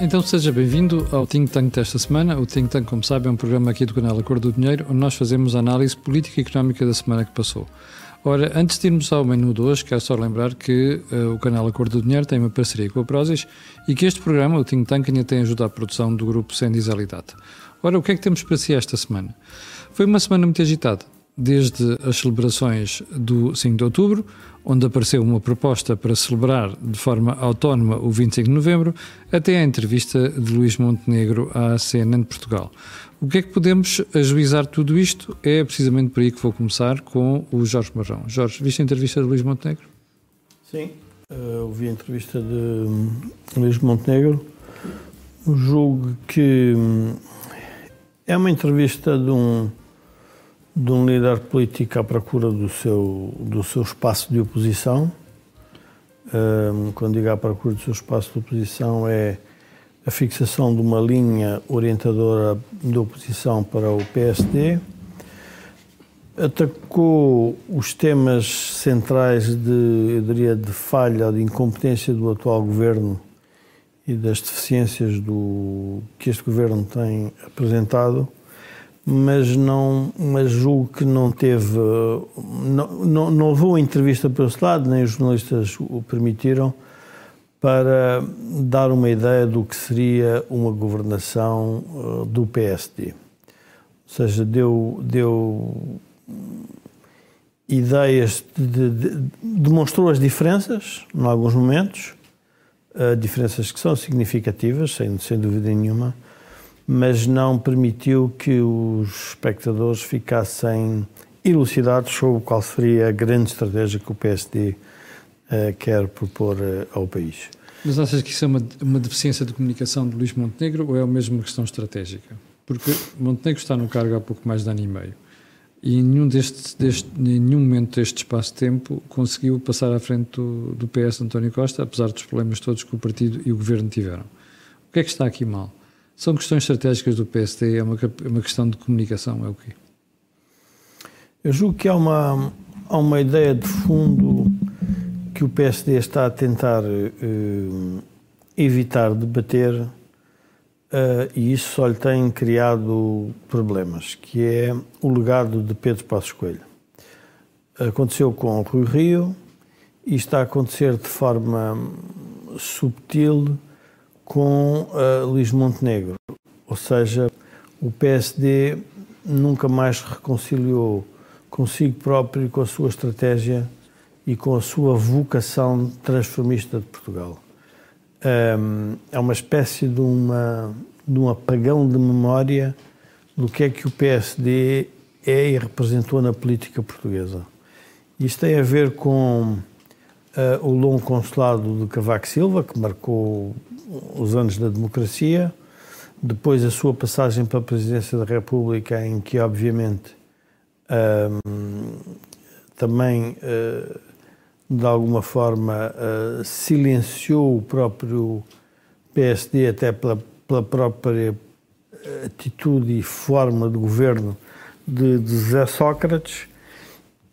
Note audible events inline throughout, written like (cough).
Então seja bem-vindo ao Think Tank desta semana. O Think Tank, como sabe, é um programa aqui do canal Acordo do Dinheiro, onde nós fazemos a análise política e económica da semana que passou. Ora, antes de irmos ao menu de hoje, quero só lembrar que uh, o canal Acordo do Dinheiro tem uma parceria com a Prozis e que este programa, o Think Tank, ainda tem ajudado à produção do grupo Sendis Data. Ora, o que é que temos para si esta semana? Foi uma semana muito agitada desde as celebrações do 5 de outubro, onde apareceu uma proposta para celebrar de forma autónoma o 25 de novembro, até a entrevista de Luís Montenegro à CNN de Portugal. O que é que podemos ajuizar tudo isto? É precisamente por aí que vou começar com o Jorge Marrão. Jorge, viste a entrevista de Luís Montenegro? Sim, uh, ouvi a entrevista de Luís Montenegro. Julgo que hum, é uma entrevista de um de um líder político à procura do seu, do seu espaço de oposição. Quando digo à procura do seu espaço de oposição, é a fixação de uma linha orientadora de oposição para o PSD. Atacou os temas centrais de, eu diria, de falha de incompetência do atual governo e das deficiências do, que este governo tem apresentado mas não mas julgo que não teve não, não, não levou a entrevista para esse lado nem os jornalistas o permitiram para dar uma ideia do que seria uma governação uh, do PSD ou seja deu deu ideias de, de, demonstrou as diferenças em alguns momentos uh, diferenças que são significativas sem sem dúvida nenhuma mas não permitiu que os espectadores ficassem elucidados sobre qual seria a grande estratégia que o PSD uh, eh, quer propor uh, ao país. Mas achas que isso é uma, uma deficiência de comunicação de Luís Montenegro ou é mesmo uma questão estratégica? Porque Montenegro está no cargo há pouco mais de ano e meio e em nenhum, deste, deste, nenhum momento deste espaço-tempo conseguiu passar à frente do, do PS António Costa, apesar dos problemas todos que o partido e o governo tiveram. O que é que está aqui mal? São questões estratégicas do PSD, é uma, é uma questão de comunicação, é o quê? Eu julgo que há uma, há uma ideia de fundo que o PSD está a tentar uh, evitar debater uh, e isso só lhe tem criado problemas, que é o legado de Pedro Passos Coelho. Aconteceu com o Rui Rio e está a acontecer de forma subtil com uh, Luís Montenegro. Ou seja, o PSD nunca mais reconciliou consigo próprio, com a sua estratégia e com a sua vocação transformista de Portugal. Um, é uma espécie de, uma, de um apagão de memória do que é que o PSD é e representou na política portuguesa. Isto tem a ver com uh, o longo consulado de Cavaco Silva, que marcou os anos da democracia, depois a sua passagem para a presidência da República, em que, obviamente, também, uh, de alguma forma, uh, silenciou o próprio PSD, até pela, pela própria atitude e forma de governo de, de José Sócrates.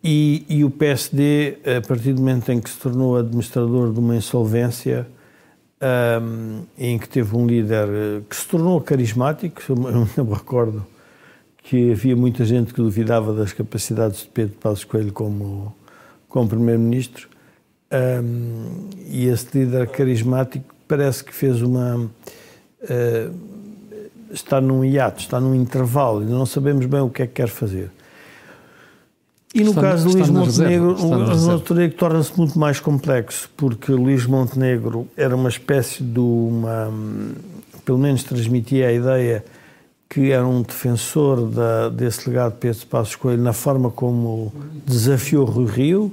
E, e, o PSD, a partir do momento em que se tornou administrador de uma insolvência, um, em que teve um líder eh, que se tornou carismático. (laughs) Eu me recordo que havia muita gente que duvidava das capacidades de Pedro Passos Coelho como, como Primeiro-Ministro. Um, e esse líder carismático parece que fez uma. Uh, está num hiato, está num intervalo, e não sabemos bem o que é que quer fazer. E no está, caso de Luís Montenegro, o Montenegro torna-se muito mais complexo, porque Luís Montenegro era uma espécie de uma. pelo menos transmitia a ideia que era um defensor da, desse legado de Pedro Passos Coelho na forma como desafiou Rui Rio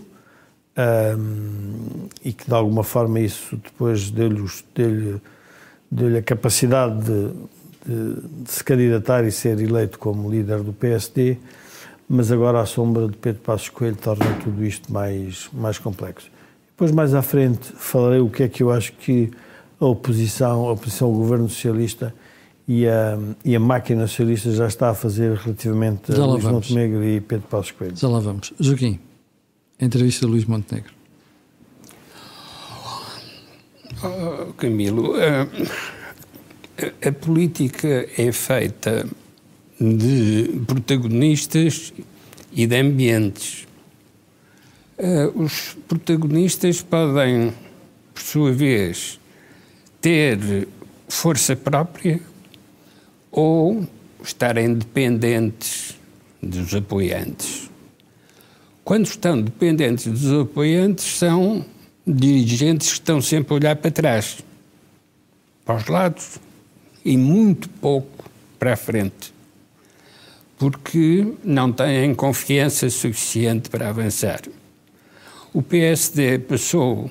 um, e que de alguma forma isso depois deu-lhe deu deu a capacidade de, de, de se candidatar e ser eleito como líder do PSD mas agora a sombra de Pedro Passos Coelho torna tudo isto mais, mais complexo. Depois, mais à frente, falarei o que é que eu acho que a oposição, a oposição ao governo socialista e a, e a máquina socialista já está a fazer relativamente já a Luís vamos. Montenegro e Pedro Passos Coelho. Já lá vamos. Joaquim, entrevista de Luís Montenegro. Oh, Camilo, uh, A, a política é feita de protagonistas e de ambientes. Uh, os protagonistas podem, por sua vez, ter força própria ou estarem dependentes dos apoiantes. Quando estão dependentes dos apoiantes, são dirigentes que estão sempre a olhar para trás, para os lados e muito pouco para a frente, porque não têm confiança suficiente para avançar. O PSD passou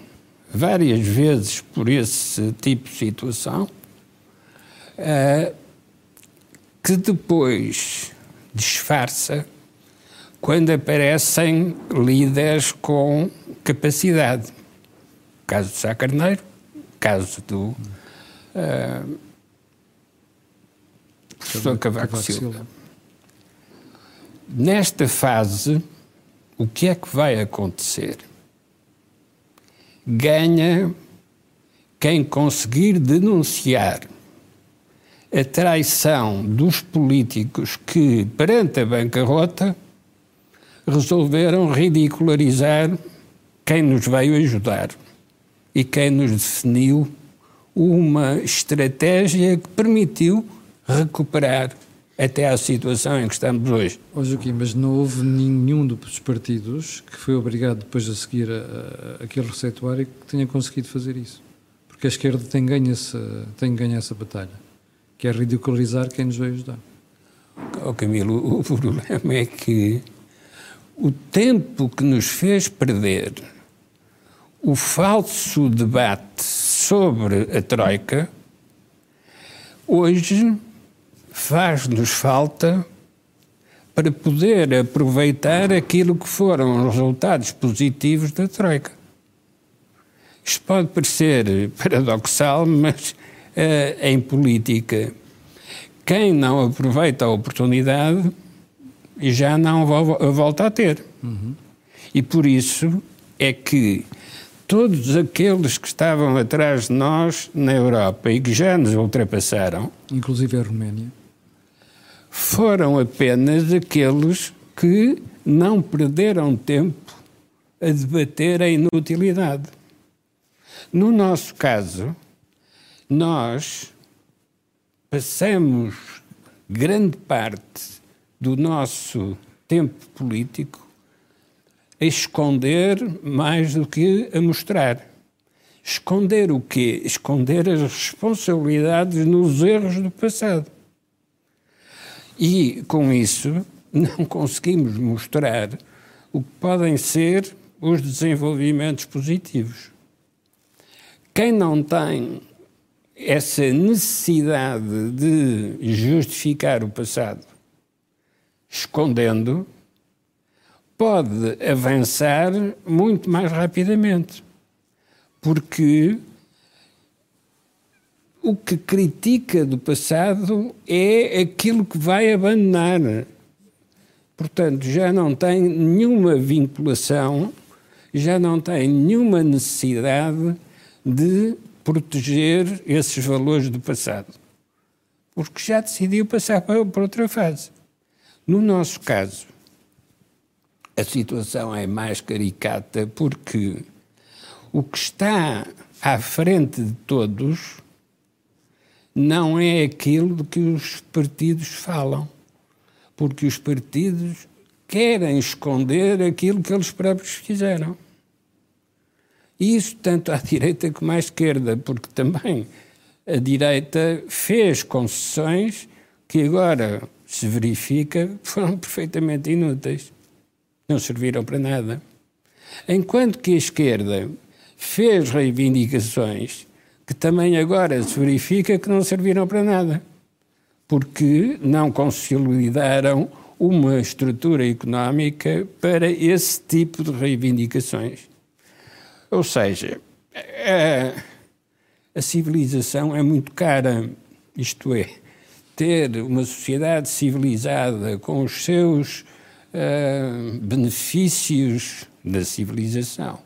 várias vezes por esse tipo de situação, uh, que depois disfarça quando aparecem líderes com capacidade. Caso do Sá Carneiro, caso do uh, professor Cavaco Silva. Nesta fase, o que é que vai acontecer? Ganha quem conseguir denunciar a traição dos políticos que, perante a bancarrota, resolveram ridicularizar quem nos veio ajudar e quem nos definiu uma estratégia que permitiu recuperar até à situação em que estamos hoje. Oh, Joaquim, mas não houve nenhum dos partidos que foi obrigado depois a seguir a, a, aquele receituário que tenha conseguido fazer isso. Porque a esquerda tem ganho, essa, tem ganho essa batalha, que é ridicularizar quem nos veio ajudar. Oh, Camilo, o problema é que o tempo que nos fez perder o falso debate sobre a Troika, hoje faz-nos falta para poder aproveitar aquilo que foram os resultados positivos da Troika. Isto pode parecer paradoxal, mas uh, em política, quem não aproveita a oportunidade já não volta a ter. Uhum. E por isso é que todos aqueles que estavam atrás de nós na Europa e que já nos ultrapassaram, inclusive a Roménia, foram apenas aqueles que não perderam tempo a debater a inutilidade. No nosso caso, nós passamos grande parte do nosso tempo político a esconder mais do que a mostrar. Esconder o quê? Esconder as responsabilidades nos erros do passado. E, com isso, não conseguimos mostrar o que podem ser os desenvolvimentos positivos. Quem não tem essa necessidade de justificar o passado escondendo, pode avançar muito mais rapidamente. Porque o que critica do passado é aquilo que vai abandonar. Portanto, já não tem nenhuma vinculação, já não tem nenhuma necessidade de proteger esses valores do passado. Porque já decidiu passar para outra fase. No nosso caso, a situação é mais caricata porque o que está à frente de todos não é aquilo de que os partidos falam, porque os partidos querem esconder aquilo que eles próprios fizeram. Isso tanto à (laughs) direita como à esquerda, porque também a direita fez concessões que agora se verifica, foram perfeitamente inúteis. Não serviram para nada. Enquanto que a esquerda fez reivindicações que também agora se verifica que não serviram para nada, porque não consolidaram uma estrutura económica para esse tipo de reivindicações. Ou seja, a, a civilização é muito cara, isto é, ter uma sociedade civilizada com os seus uh, benefícios da civilização,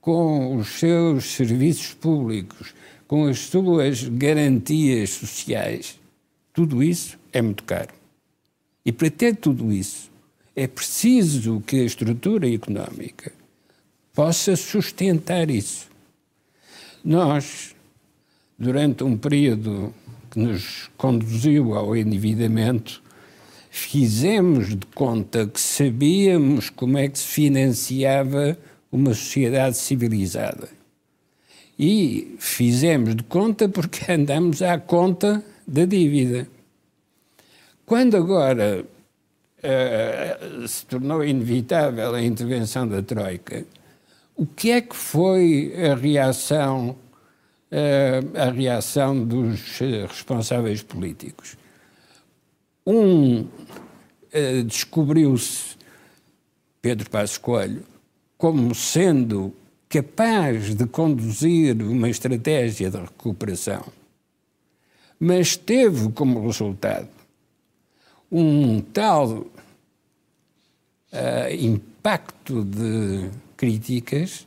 com os seus serviços públicos, com as suas garantias sociais, tudo isso é muito caro. E para ter tudo isso, é preciso que a estrutura económica possa sustentar isso. Nós, durante um período que nos conduziu ao endividamento, fizemos de conta que sabíamos como é que se financiava uma sociedade civilizada. E fizemos de conta porque (laughs) andamos à conta da dívida. Quando agora uh, se tornou inevitável a intervenção da Troika, o que é que foi a reação, uh, a reação dos responsáveis políticos? Um uh, descobriu-se Pedro Passos Coelho como sendo capaz de conduzir uma estratégia de recuperação, mas teve como resultado um tal uh, impacto de críticas,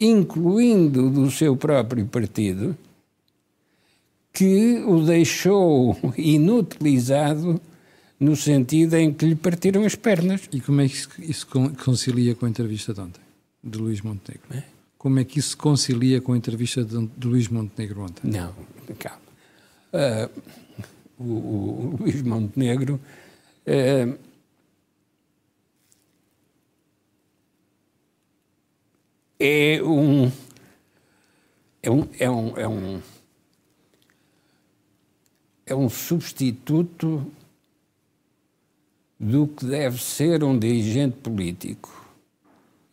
incluindo do seu próprio partido, que o deixou (laughs) inutilizado no sentido em que lhe partiram as pernas. E como é que isso concilia com a entrevista de ontem, de Luís Montenegro? É? Como é que isso concilia com a entrevista de, de Luís Montenegro ontem? Não, calma. Uh, o, o, Luís Montenegro uh, é um é um, é um, é um, é um substituto do que deve ser um dirigente político.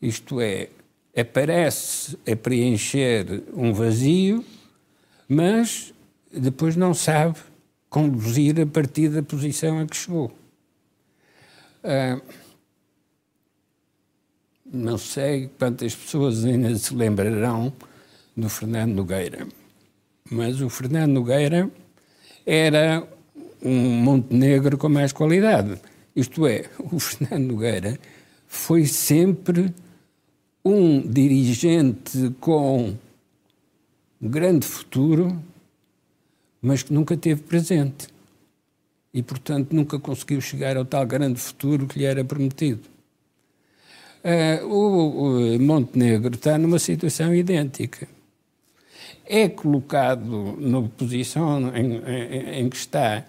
Isto é, aparece a preencher um vazio, mas depois não sabe conduzir a partir da posição a que chegou. Ah, não sei quantas pessoas ainda se lembrarão do Fernando Nogueira, mas o Fernando Nogueira era um Montenegro com mais qualidade isto é, (laughs) o Fernando Nogueira foi sempre um dirigente com grande futuro, mas que nunca teve presente. E, portanto, nunca conseguiu chegar ao tal grande futuro que lhe era prometido. Uh, o, o Montenegro está numa situação idêntica. É colocado na posição em, em, em que está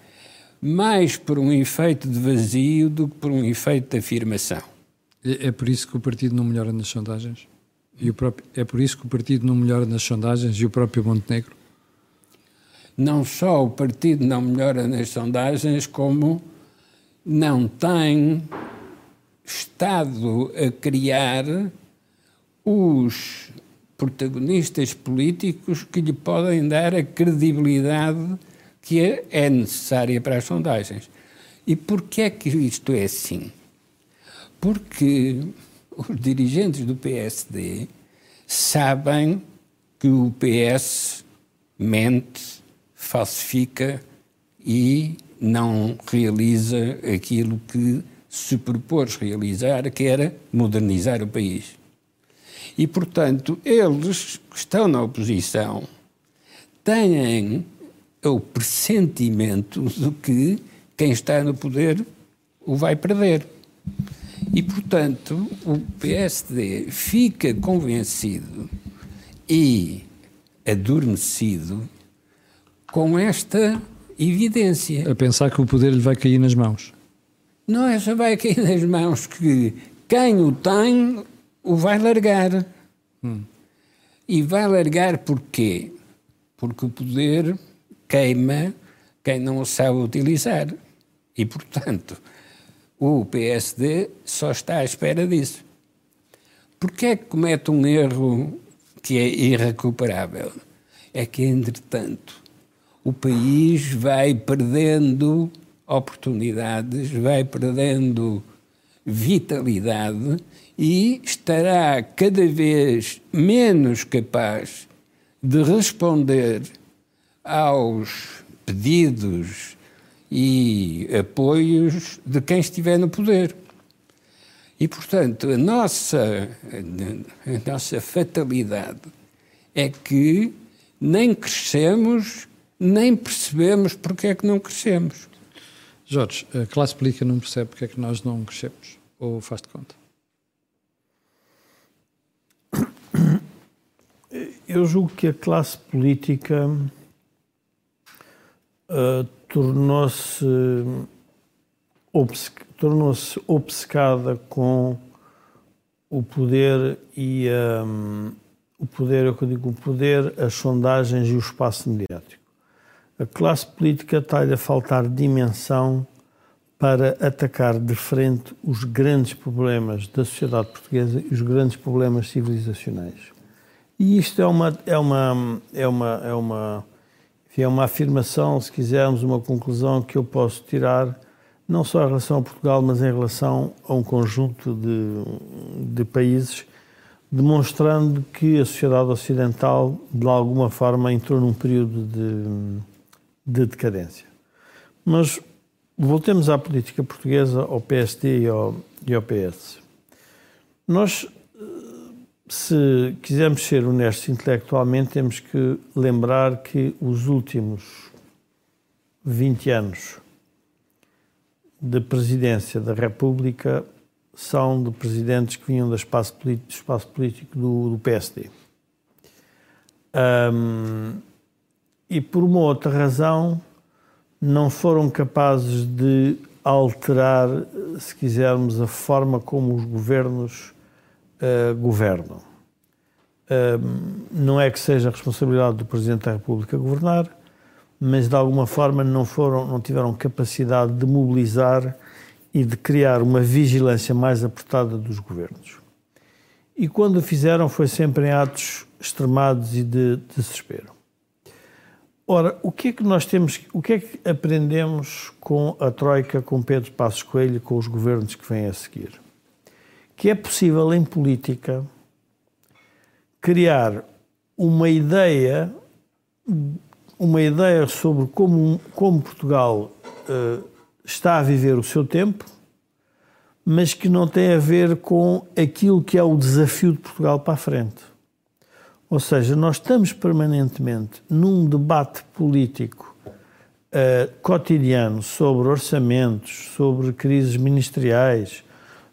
mais por um efeito de vazio do que por um efeito de afirmação. É, é por isso que o partido não melhora nas sondagens? E o próprio, é por isso que o partido não melhora nas sondagens e o próprio Montenegro? Não só o partido não melhora nas sondagens, como não tem estado a criar os protagonistas políticos que lhe podem dar a credibilidade que é, necessária para as sondagens. E porquê é que isto é assim? Porque os dirigentes do PSD sabem que o PS mente, falsifica e não realiza aquilo que se propôs realizar, que era modernizar o país. E, portanto, eles que estão na oposição têm o pressentimento de que quem está no poder o vai perder. E, portanto, o PSD fica convencido e adormecido com esta evidência. A pensar que o poder lhe vai cair nas mãos. Não é só vai cair nas mãos, que quem o tem o vai largar. Hum. E vai largar porquê? Porque o poder queima quem não o sabe utilizar. E, portanto, o PSD só está à espera disso. Porquê é que comete um erro que é irrecuperável? É que, entretanto, o país vai perdendo oportunidades, vai perdendo vitalidade e estará cada vez menos capaz de responder aos pedidos e apoios de quem estiver no poder. E, portanto, a nossa, a nossa fatalidade é que nem crescemos, nem percebemos porque é que não crescemos. Jorge, a classe política não percebe porque é que nós não crescemos? Ou faz de conta? Eu julgo que a classe política uh, tornou-se obce tornou obcecada com o poder e um, o poder, eu digo, o poder, as sondagens e o espaço mediático. A classe política está-lhe a faltar dimensão para atacar de frente os grandes problemas da sociedade portuguesa e os grandes problemas civilizacionais. E isto é uma é uma é uma é uma é uma afirmação, se quisermos, uma conclusão que eu posso tirar não só em relação a Portugal, mas em relação a um conjunto de, de países, demonstrando que a sociedade ocidental, de alguma forma, entrou num período de, de decadência. Mas voltemos à política portuguesa, ao PSD e ao, e ao PS. Nós, se quisermos ser honestos intelectualmente, temos que lembrar que os últimos 20 anos de presidência da República são de presidentes que vinham do espaço espaço político do, do PSD. Um, e por uma outra razão não foram capazes de alterar, se quisermos, a forma como os governos uh, governam. Um, não é que seja a responsabilidade do Presidente da República governar, mas de alguma forma não foram, não tiveram capacidade de mobilizar e de criar uma vigilância mais apertada dos governos. E quando o fizeram foi sempre em atos extremados e de, de desespero. Ora, o que é que nós temos, o que é que aprendemos com a Troika, com Pedro Passos Coelho, com os governos que vêm a seguir? Que é possível em política criar uma ideia uma ideia sobre como, como Portugal uh, está a viver o seu tempo, mas que não tem a ver com aquilo que é o desafio de Portugal para a frente. Ou seja, nós estamos permanentemente num debate político uh, cotidiano sobre orçamentos, sobre crises ministeriais,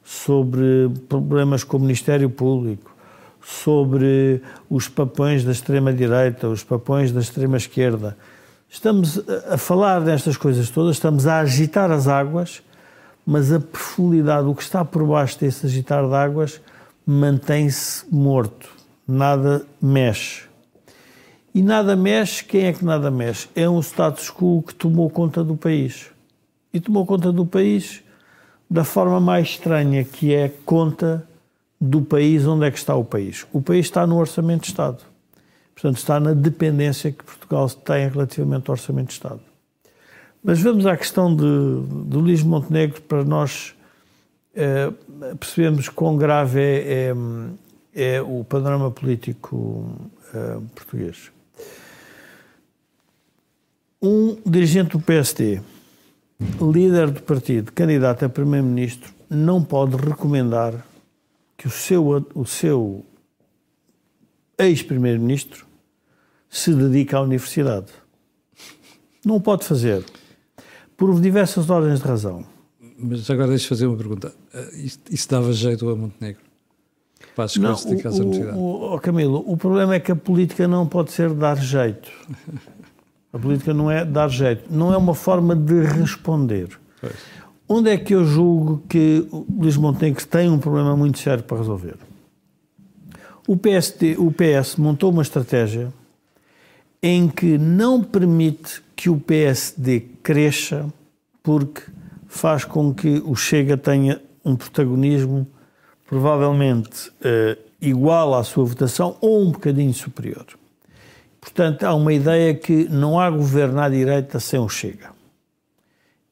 sobre problemas com o Ministério Público, sobre os papões da extrema-direita, os papões da extrema-esquerda. Estamos a falar destas coisas todas, estamos a agitar as águas, mas a profundidade, o que está por baixo desse agitar de águas, mantém-se morto, nada mexe. E nada mexe, quem é que nada mexe? É um status quo que tomou conta do país. E tomou conta do país da forma mais estranha, que é conta do país, onde é que está o país? O país está no Orçamento de Estado. Portanto, está na dependência que Portugal tem relativamente ao Orçamento de Estado. Mas vamos à questão de, de Luís Montenegro para nós é, percebermos quão grave é, é, é o panorama político é, português. Um dirigente do PSD, líder do partido, candidato a primeiro-ministro, não pode recomendar que o seu, o seu ex-primeiro-ministro se dedica à universidade. Não o pode fazer, por diversas ordens de razão. Mas agora deixa fazer uma pergunta. Eh, isso, dava jeito a Montenegro? Não, que se à universidade? O, o, Camilo, o problema é que a política não pode ser dar jeito. (laughs) A política não é dar jeito. Não é uma forma de responder. Pois. Onde é que eu julgo que o Luís Montenegro tem um problema muito sério para resolver? O, o PS montou uma estratégia em que não permite que o PSD cresça porque faz com que o Chega tenha um protagonismo provavelmente eh, igual à sua votação ou um bocadinho superior. Portanto, há uma ideia que não há governo à direita sem o Chega.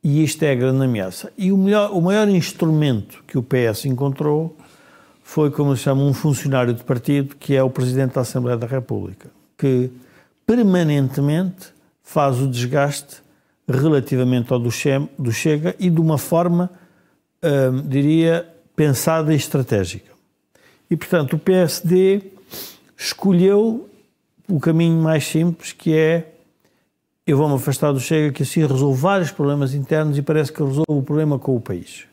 E isto é a grande ameaça. E o, melhor, o maior instrumento que o PS encontrou foi, como se chama, um funcionário de partido, que é o Presidente da Assembleia da República, que permanentemente faz o desgaste relativamente ao do, do Chega e de uma forma, hum, diria, pensada e estratégica. E, portanto, o PSD escolheu o caminho mais simples, que é eu vou-me afastar do Chega, que assim resolve vários problemas internos e parece que resolve o problema com o país.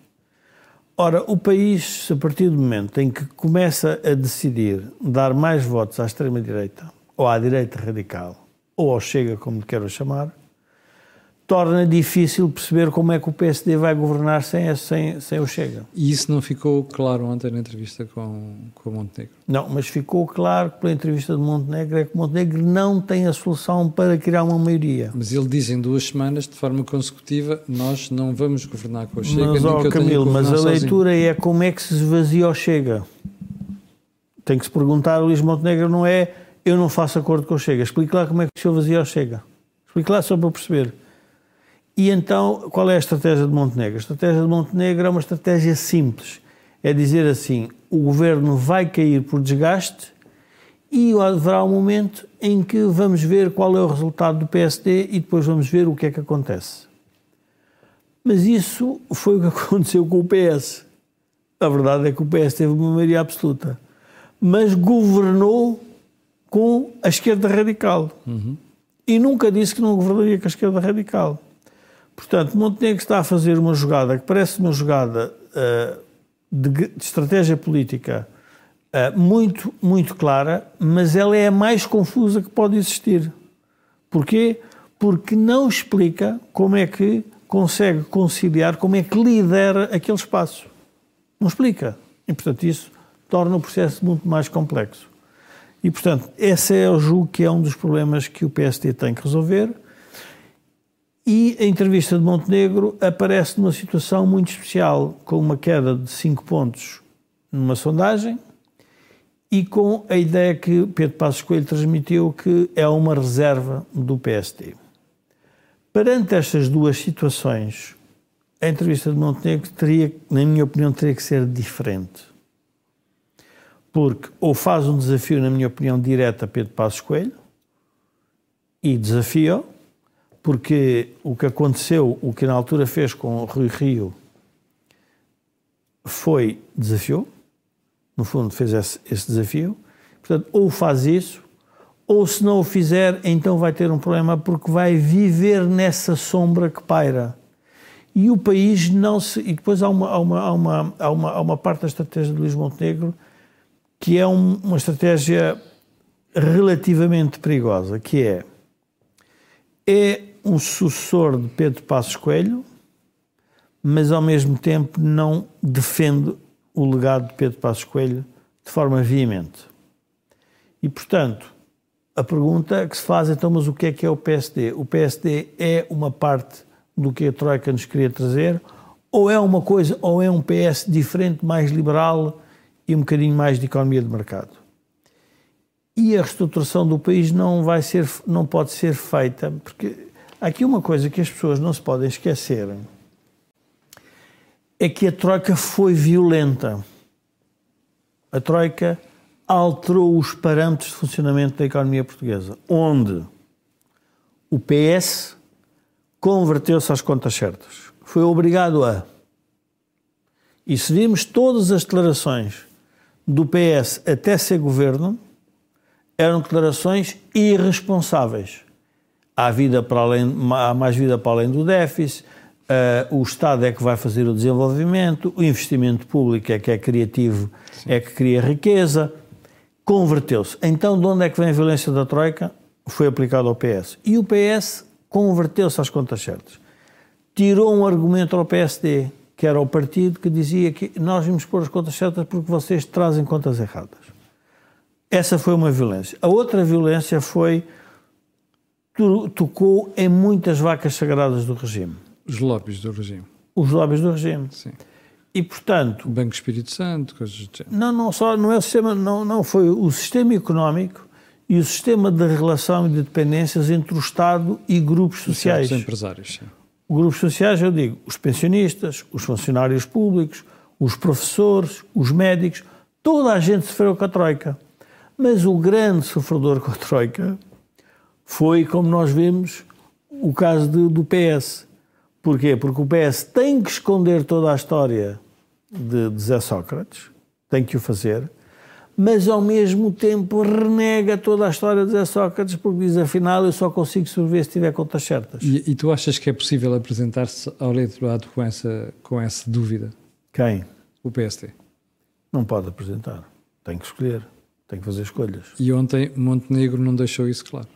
Ora, o país, a partir do momento em que começa a decidir dar mais votos à extrema-direita, ou à direita radical, ou ao Chega, como quero chamar, torna difícil perceber como é que o PSD vai governar sem, sem, sem o Chega. E isso não ficou claro ontem na entrevista com, com o Montenegro? Não, mas ficou claro pela entrevista de Montenegro é que Montenegro não tem a solução para criar uma maioria. Mas ele diz em duas semanas, de forma consecutiva, nós não vamos governar com o Chega. Mas, ó, Camilo, mas a leitura sozinho. é como é que se esvazia o Chega. Tem que se perguntar, Luís Montenegro não é eu não faço acordo com o Chega. Explique lá como é que se esvazia o Chega. Explique lá só para perceber. E então, qual é a estratégia de Montenegro? A estratégia de Montenegro é uma estratégia simples. É dizer assim: o governo vai cair por desgaste e haverá um momento em que vamos ver qual é o resultado do PSD e depois vamos ver o que é que acontece. Mas isso foi o que (laughs) aconteceu com o PS. A verdade é que o PS teve uma maioria absoluta, mas governou com a esquerda radical. Uhum. E nunca disse que não governaria com a esquerda radical. Portanto, Montenegro está a fazer uma jogada que parece uma jogada uh, de, de, estratégia política uh, muito, muito clara, mas ela é a mais confusa que pode existir. Porquê? Porque não explica como é que consegue conciliar, como é que lidera aquele espaço. Não explica. E, portanto, isso torna o processo muito mais complexo. E, portanto, esse é, eu julgo, que é um dos problemas que o PSD tem que resolver e a entrevista de Montenegro aparece numa situação muito especial, com uma queda de 5 pontos numa sondagem e com a ideia que Pedro Passos Coelho transmitiu que é uma reserva do PSD. Perante estas duas situações, a entrevista de Montenegro teria, na minha opinião, teria que ser diferente. Porque ou faz um desafio, na minha opinião, direto a Pedro Passos Coelho e desafia porque o que aconteceu, o que na altura fez com o Rui Rio, foi desafiou, no fundo fez esse, esse, desafio. Portanto, ou faz isso, ou se não o fizer, então vai ter um problema porque vai viver nessa sombra que paira. E o país não se. E depois há uma, há uma, há uma, há uma, há uma parte da estratégia de Luís Montenegro que é um, uma estratégia relativamente perigosa, que é é um sucessor de Pedro Passos Coelho, mas ao mesmo tempo não defende o legado de Pedro Passos Coelho de forma veemente. E, portanto, a pergunta que se faz então, mas o que é que é o PSD? O PSD é uma parte do que a Troika nos queria trazer, ou é uma coisa, ou é um PS diferente, mais liberal e um bocadinho mais de economia de mercado? E a reestruturação do país não vai ser, não pode ser feita, porque aqui uma coisa que as pessoas não se podem esquecer é que a Troika foi violenta. A Troika alterou os parâmetros de funcionamento da economia portuguesa, onde o PS converteu-se às contas certas. Foi obrigado a. E se vimos todas as declarações do PS até ser governo, eram declarações irresponsáveis há, vida para além, há mais vida para além do déficit, uh, o Estado é que vai fazer o desenvolvimento, o investimento público é que é criativo, Sim. é que cria riqueza. Converteu-se. Então, de onde é que vem a violência da Troika? Foi aplicado ao PS. E o PS converteu-se às contas certas. Tirou um argumento ao PSD, que era o partido que dizia que nós vimos pôr as contas certas porque vocês trazem contas erradas. Essa foi uma violência. A outra violência foi tocou em muitas vacas sagradas do regime. Os lobbies do regime. Os lobbies do regime. Sim. E portanto. O Banco Espírito Santo, coisas do. Não, não só, não é o sistema, não, não, foi o sistema económico e o sistema de relação e de dependências entre o Estado e grupos sociais. Os empresários, sim. Grupos sociais, eu digo, os pensionistas, os funcionários públicos, os professores, os médicos, toda a gente sofreu com a Troika. Mas o grande sofredor com a Troika foi, como nós vemos, o caso de, do PS. Porquê? Porque o PS tem que esconder toda a história de, de Zé Sócrates, tem que o fazer, mas ao mesmo tempo renega toda a história de Zé Sócrates, porque diz, afinal, eu só consigo sobreviver se tiver contas certas. E, e tu achas que é possível apresentar-se ao eleitorado com essa, com essa dúvida? Quem? O PSD. Não pode apresentar. Tem que escolher. Tem que fazer escolhas. E ontem Montenegro não deixou isso claro.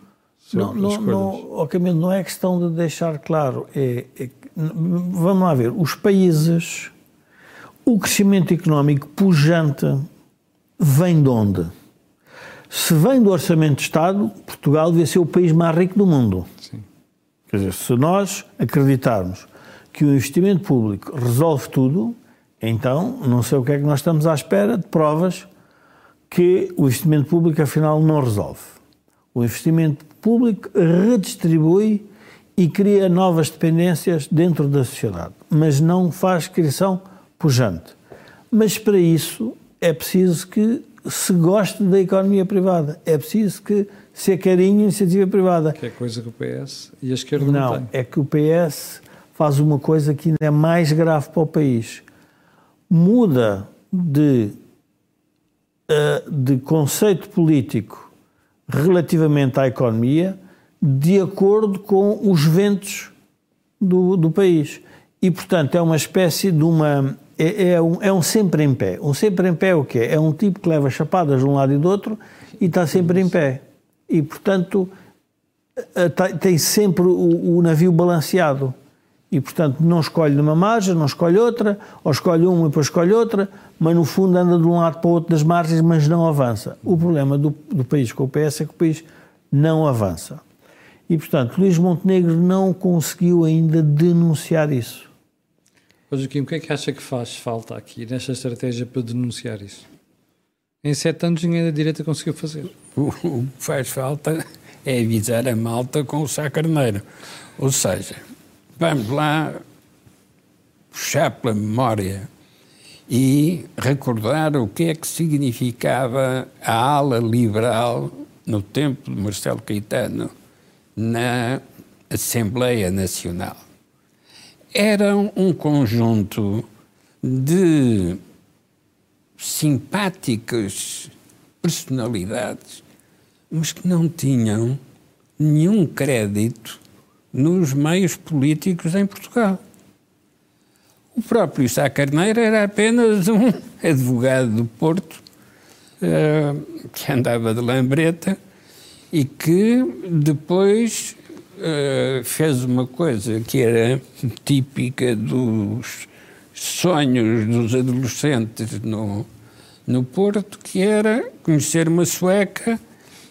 Não, não, não, Camilo, não é questão de deixar claro. É, é, vamos lá ver. Os países, o crescimento económico pujante vem de onde? Se vem do orçamento de Estado, Portugal devia ser o país mais rico do mundo. Sim. Quer dizer, se nós acreditarmos que o investimento público resolve tudo, então não sei o que é que nós estamos à espera de provas que o investimento público afinal não resolve. O investimento público redistribui e cria novas dependências dentro da sociedade, mas não faz criação pujante. Mas para isso é preciso que se goste da economia privada. É preciso que se acarinhe a iniciativa privada. Que é coisa que o PS e a esquerda não, não têm. é que o PS faz uma coisa que ainda é mais grave para o país. Muda de, eh, de conceito político relativamente à economia de acordo com os ventos do, do país. E, portanto, é uma espécie de uma é, é, um, é um sempre em pé. Um sempre em pé é o quê? É um tipo que leva chapadas de um lado e do outro e está sempre em pé. E, portanto, tem sempre o, o navio balanceado. E, portanto, não escolhe numa margem, não escolhe outra, ou escolhe uma e depois escolhe outra, mas no fundo anda de um lado para o outro das margens, mas não avança. O problema do, do país com o PS é que o país não avança. E, portanto, Luís Montenegro não conseguiu ainda denunciar isso. Mas Joaquim, o que é que acha que faz falta aqui nesta estratégia para denunciar isso? Em sete anos ninguém da direita conseguiu fazer. O, que faz falta é avisar a malta com o sacarneiro. Ou seja, vamos lá puxar pela memória e recordar o que é que significava a ala liberal no tempo de Marcelo Caetano na Assembleia Nacional. Eram um conjunto de simpáticas personalidades, mas que não tinham nenhum crédito nos meios políticos em Portugal. O próprio Sá Carneiro era apenas um (laughs) advogado do Porto uh, que andava de lambreta e que depois uh, fez uma coisa que era típica dos sonhos dos adolescentes no, no Porto, que era conhecer uma sueca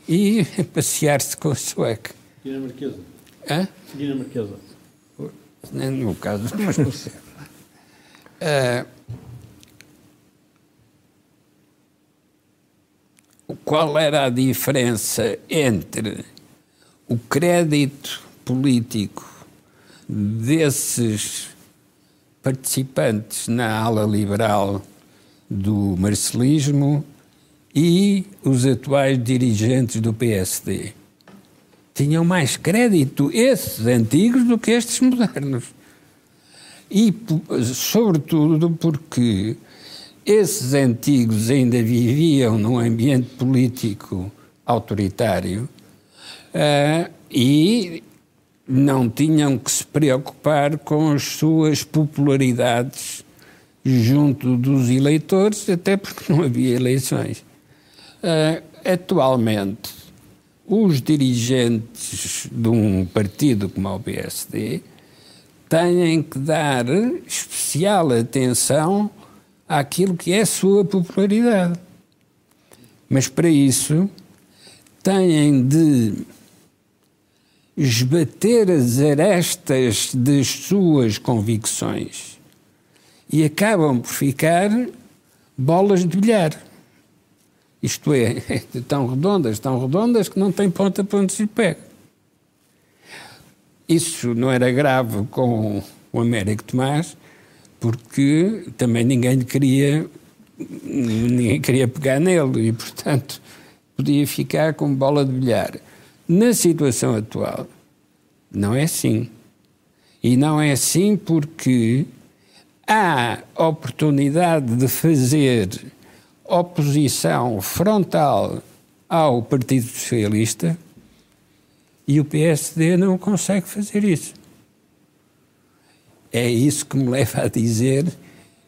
e (laughs) passear-se com a sueca. Dinamarquesa. Hã? Dinamarquesa. No caso, (laughs) mas sei. Uh, qual era a diferença entre o crédito político desses participantes na ala liberal do marcelismo e os atuais dirigentes do PSD. Tinham mais crédito esses antigos do que estes modernos. E, sobretudo, porque esses antigos ainda viviam num ambiente político autoritário uh, e não tinham que se preocupar com as suas popularidades junto dos eleitores, até porque não havia eleições. Uh, atualmente, os dirigentes de um partido como o PSD têm que dar especial atenção àquilo que é a sua popularidade. Mas para isso têm de esbater as arestas das suas convicções e acabam por ficar bolas de bilhar. Isto é, (laughs) tão redondas, tão redondas que não têm ponta para onde se pega. Isso não era grave com o Américo Tomás, porque também ninguém queria, ninguém queria pegar nele e, portanto, podia ficar com bola de bilhar. Na situação atual, não é assim. E não é assim porque há oportunidade de fazer oposição frontal ao Partido Socialista e o PSD não consegue fazer isso. É isso que me (laughs) leva a dizer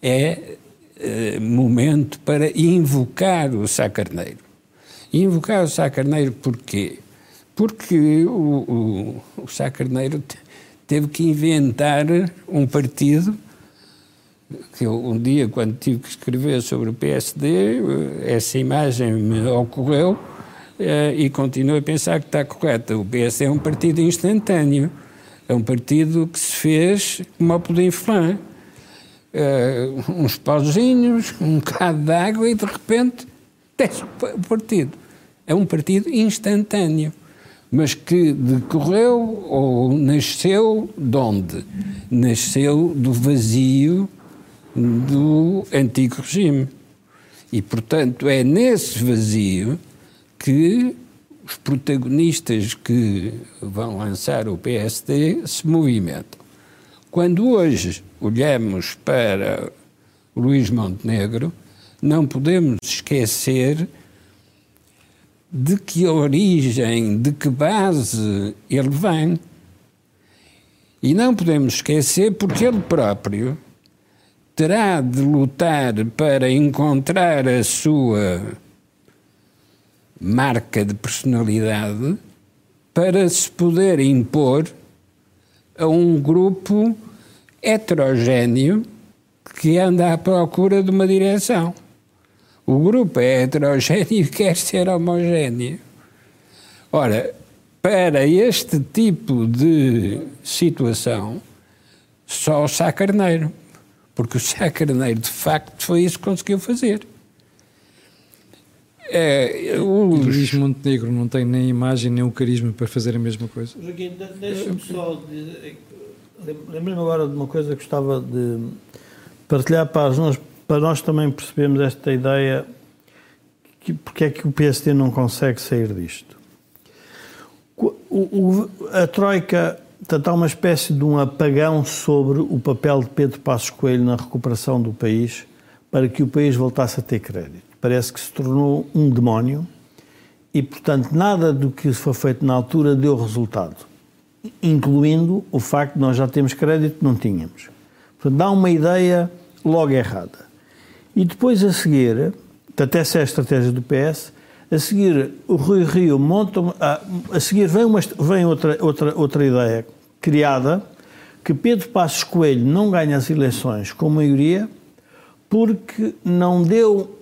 é eh, momento para invocar o Sá Carneiro. Invocar o Sá Carneiro porquê? Porque o, o, o Sá Carneiro teve que inventar um partido que eu, um dia, quando tive que escrever sobre o PSD, eh, essa imagem me ocorreu eh, e continuo a pensar que está correta. O PSD é um partido instantâneo, é um partido que se fez como o pudim flan. Uh, uns pauzinhos, um bocado de água e de repente desce o partido. É um partido instantâneo, mas que decorreu ou nasceu de onde? Nasceu do vazio do antigo regime. E, portanto, é nesse vazio que os protagonistas que vão lançar o PSD se movimentam. Quando hoje olhamos para Luís Montenegro, não podemos esquecer de que origem, de que base ele vem. E não podemos esquecer porque ele próprio terá de lutar para encontrar a sua marca de personalidade para se poder impor a um grupo heterogéneo que anda à procura de uma direção. O grupo é heterogéneo e quer ser homogéneo. Ora, para este tipo de situação, só o Sá Carneiro porque o Sá Carneiro, de facto, foi isso que conseguiu fazer. É, o Luís Montenegro não tem nem imagem nem o carisma para fazer a mesma coisa. Joaquim, deixa-me só. Lembrei-me agora de uma coisa que gostava de partilhar para nós, para nós também percebermos esta ideia que, porque é que o PSD não consegue sair disto. O, o, a Troika Portanto, há uma espécie de um apagão sobre o papel de Pedro Passos Coelho na recuperação do país para que o país voltasse a ter crédito. Parece que se tornou um demónio e, portanto, nada do que foi feito na altura deu resultado, incluindo o facto de nós já temos crédito, não tínhamos. Portanto, dá uma ideia logo errada. E depois a seguir, até essa é a estratégia do PS, a seguir o Rui Rio monta, a, a seguir vem, uma, vem outra, outra, outra ideia criada que Pedro Passos Coelho não ganha as eleições com maioria porque não deu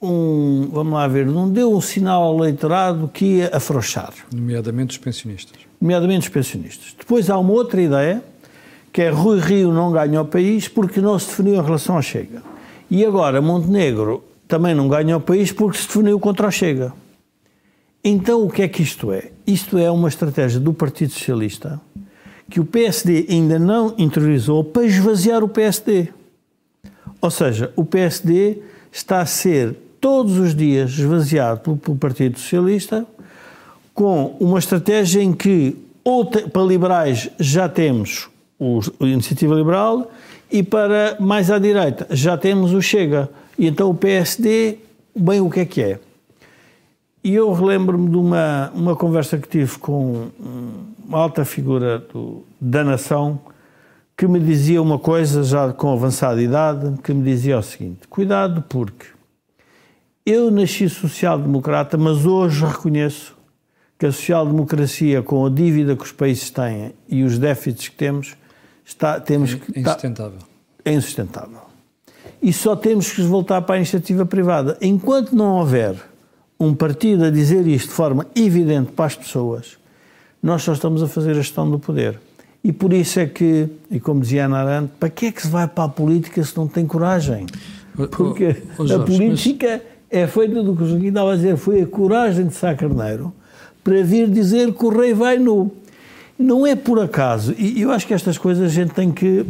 um, vamos lá ver, não deu um sinal ao eleitorado que ia afrouxar. Nomeadamente os pensionistas. Nomeadamente os pensionistas. Depois há uma outra ideia, que é Rui Rio não ganha o país porque não se definiu em relação ao Chega. E agora Montenegro também não ganha o país porque se definiu contra o Chega. Então o que é que isto é? Isto é uma estratégia do Partido Socialista que o PSD ainda não interiorizou para esvaziar o PSD. Ou seja, o PSD está a ser todos os dias esvaziado pelo, pelo Partido Socialista com uma estratégia em que ou te, para liberais já temos o, a Iniciativa Liberal e para mais à direita já temos o Chega. E então o PSD, bem o que é que é? E eu relembro-me de uma, uma conversa que tive com uma alta figura do, da nação que me dizia uma coisa, já com avançada idade, que me dizia o seguinte: cuidado, porque eu nasci social-democrata, mas hoje reconheço que a social-democracia, com a dívida que os países têm e os déficits que temos, está, temos que. É insustentável. é insustentável. E só temos que voltar para a iniciativa privada. Enquanto não houver um partido a dizer isto de forma evidente para as pessoas, nós só estamos a fazer a gestão do poder. E por isso é que, e como dizia Ana Arendt, para que é que se vai para a política se não tem coragem? Porque oh, oh, Jorge, a política mas... é feita do que o Joaquim estava a dizer, foi a coragem de Sá Carneiro para vir dizer que o rei vai nu. Não é por acaso, e eu acho que estas coisas a gente tem que.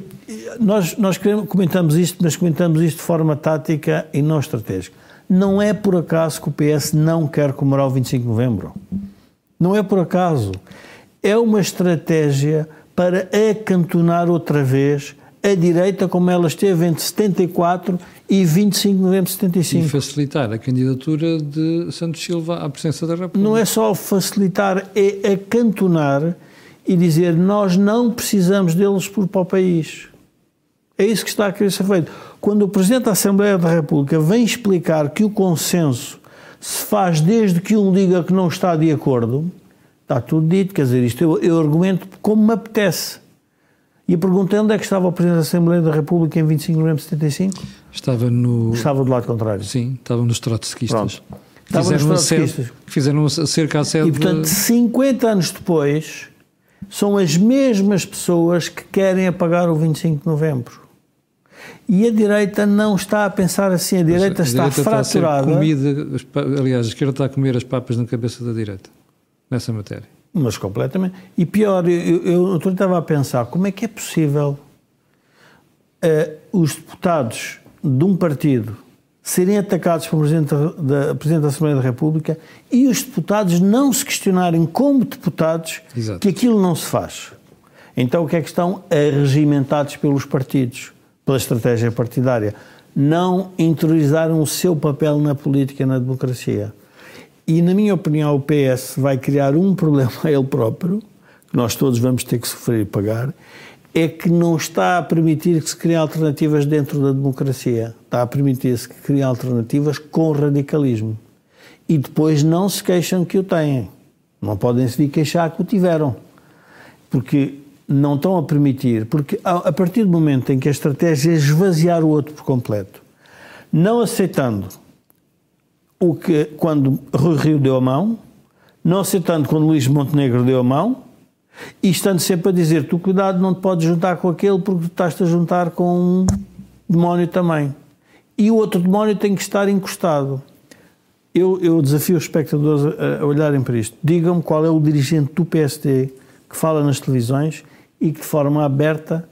Nós, nós comentamos isto, mas comentamos isto de forma tática e não estratégica. Não é por acaso que o PS não quer comemorar o 25 de novembro. Não é por acaso. É uma estratégia para acantonar outra vez a direita como ela esteve entre 74 e 25 de novembro de 75. E facilitar a candidatura de Santos Silva à presença da República. Não é só facilitar, é acantonar e dizer nós não precisamos deles por para o país. É isso que está a querer ser feito. Quando o Presidente da Assembleia da República vem explicar que o consenso se faz desde que um diga que não está de acordo, está tudo dito, quer dizer, isto eu, eu argumento como me apetece. E perguntei onde é que estava o Presidente da Assembleia da República em 25 de novembro de 75? Estava no. Estava do lado contrário. Sim, estava nos trotskistas. Estava fizeram nos trotskistas. Fizeram cerca a sede. E portanto, 50 anos depois, são as mesmas pessoas que querem apagar o 25 de novembro. E a direita não está a pensar assim, a direita, a está direita fraturada. Está comida, aliás, a esquerda está a comer as papas na cabeça da direita, nessa matéria. Mas completamente. E pior, eu, eu, eu estava a pensar como é que é possível uh, os deputados de um partido serem atacados pelo Presidente da, Presidente da Assembleia da República e os deputados não se questionarem como deputados Exato. que aquilo não se faz. Então o que é que estão? Arregimentados pelos partidos, pela estratégia partidária. Não interiorizaram o seu papel na política e na democracia. E, na minha opinião, o PS vai criar um problema a ele próprio, que nós todos vamos ter que sofrer e pagar, é que não está a permitir que se criem alternativas dentro da democracia. Está a permitir-se que criem alternativas com radicalismo. E depois não se queixam que o têm. Não podem se vir queixar que o tiveram. Porque não estão a permitir. Porque a partir do momento em que a estratégia é esvaziar o outro por completo, não aceitando o que quando Rui Rio deu a mão, não aceitando quando Luís Montenegro deu a mão, e estando sempre a dizer: tu cuidado, não te podes juntar com aquele porque tu estás-te a juntar com um demónio também. E o outro demónio tem que estar encostado. Eu, eu desafio os espectadores a, a olharem para isto. Digam-me qual é o dirigente do PSD que fala nas televisões e que de forma aberta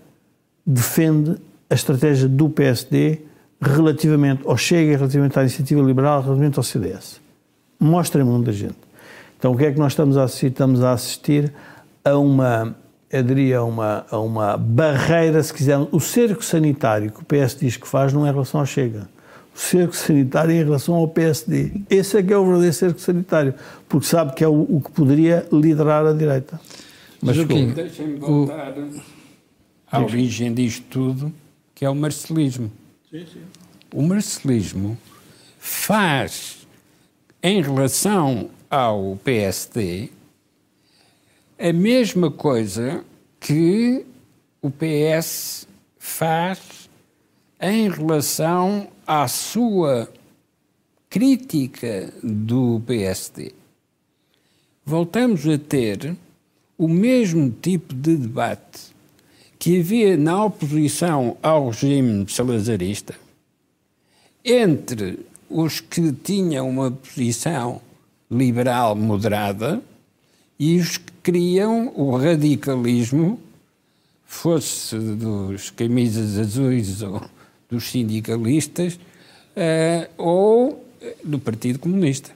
defende a estratégia do PSD relativamente ao Chega, relativamente à Iniciativa Liberal, relativamente ao CDS. Mostrem-me um da gente. Então, o que é que nós estamos a assistir? Estamos a assistir a uma, eu diria, a uma, a uma barreira, se quisermos. O cerco sanitário que o PS diz que faz não é em relação ao Chega. O cerco sanitário é em relação ao PSD. Esse é que é o verdadeiro cerco sanitário, porque sabe que é o, o que poderia liderar a direita. Mas, Joaquim, deixem-me voltar o... à origem disto tudo, que é o marcelismo. Sim, sim. O marcelismo faz, em relação ao PSD, a mesma coisa que o PS faz em relação à sua crítica do PSD. Voltamos a ter o mesmo tipo de debate que havia na oposição ao regime salazarista entre os que tinham uma posição liberal moderada e os que criam o radicalismo, fosse dos camisas azuis ou dos sindicalistas, uh, ou do Partido Comunista.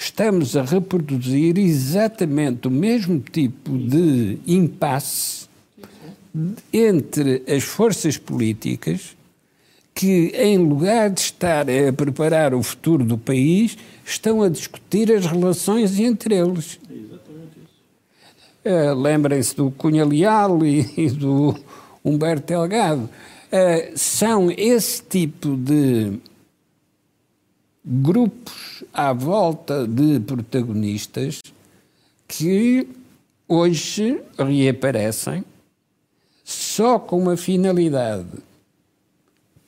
Estamos a reproduzir exatamente o mesmo tipo de impasse entre as forças políticas que, em lugar de estar a preparar o futuro do país, estão a discutir as relações entre eles. Uh, Lembrem-se do Cunha Leal e, e do Humberto Delgado. Uh, são esse tipo de grupos à volta de protagonistas que hoje reaparecem só com uma finalidade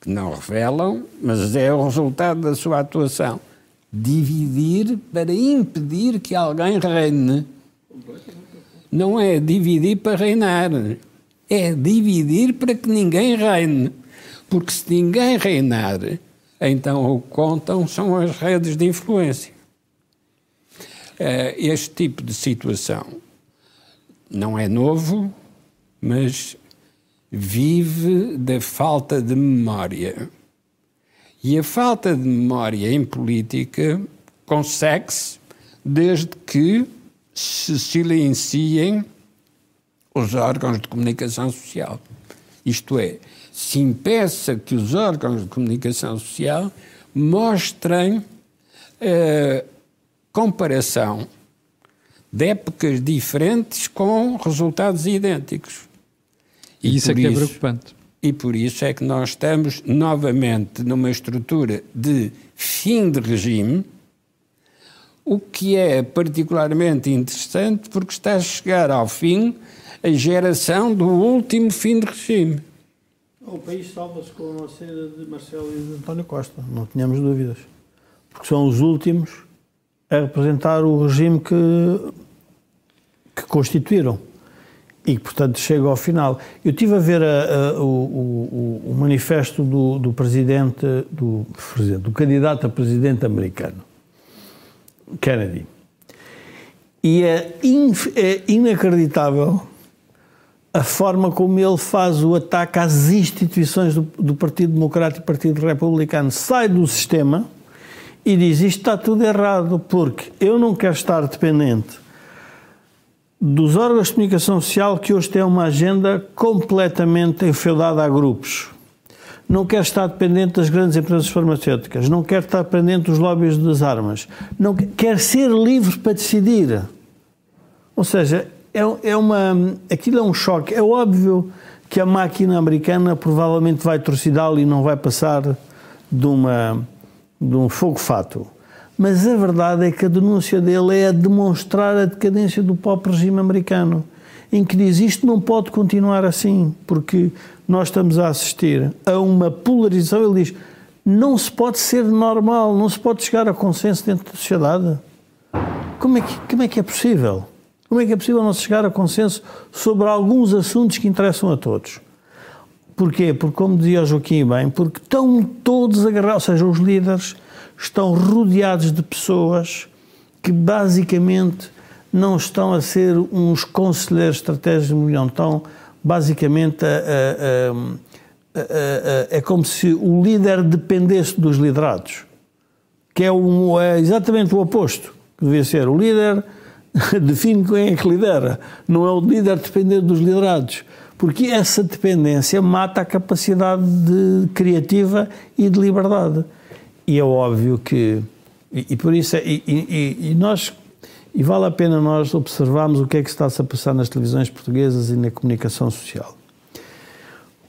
que não revelam, mas é o resultado da sua atuação. Dividir para impedir que alguém reine. Não é dividir para reinar, é dividir para que ninguém reine. Porque se ninguém reinar, então o que contam são as redes de influência. Eh, este tipo de situação não é novo, mas vive da falta de memória. E a falta de memória em política consegue-se desde que se silenciem os órgãos de comunicação social. Isto é, se impeça que os órgãos de comunicação social mostrem eh, comparação de épocas diferentes com resultados idênticos. E, e isso é que é preocupante. E por isso é que nós estamos novamente numa estrutura de fim de regime, o que é particularmente interessante porque está a chegar ao fim a geração do último fim de regime. O país salva-se com a saída de Marcelo e de António Costa, não tínhamos dúvidas. Porque são os últimos a representar o regime que, que constituíram e que, portanto, chega ao final. Eu estive a ver a, a, o, o, o, manifesto do, do presidente, do, do candidato a presidente americano, Kennedy. E é, é inacreditável a forma como ele faz o ataque às instituições do, do Partido Democrático e Partido Republicano. Sai do sistema e diz isto está tudo errado, porque eu não quero estar dependente dos órgãos de comunicação social que hoje têm uma agenda completamente enfeudada a grupos. Não quer estar dependente das grandes empresas farmacêuticas, não quer estar dependente dos lobbies das armas, não quer ser livre para decidir. Ou seja, é, é uma, aquilo é um choque. É óbvio que a máquina americana provavelmente vai torcidá-lo e não vai passar de, uma, de um fogo-fato. Mas a verdade é que a denúncia dele é a demonstrar a decadência do próprio regime americano, em que diz isto não pode continuar assim, porque nós estamos a assistir a uma polarização. Ele diz não se pode ser normal, não se pode chegar a consenso dentro da sociedade. Como é que, como é, que é possível? Como é que é possível não se chegar a consenso sobre alguns assuntos que interessam a todos? Porquê? Porque, como dizia o Joaquim bem, porque estão todos agarrados, ou seja, os líderes estão rodeados de pessoas que basicamente não estão a ser uns conselheiros estratégicos, não estão basicamente a, a, a, é como se o líder dependesse dos liderados, que é, um, é exatamente o oposto que devia ser. O líder (laughs) define quem é que lidera, não é o líder depender dos liderados, porque essa dependência mata a capacidade de criativa e de liberdade. E é óbvio que. E, e por isso. É, e, e, e, nós. E vale a pena nós observarmos o que é que está-se a passar nas televisões portuguesas e na comunicação social.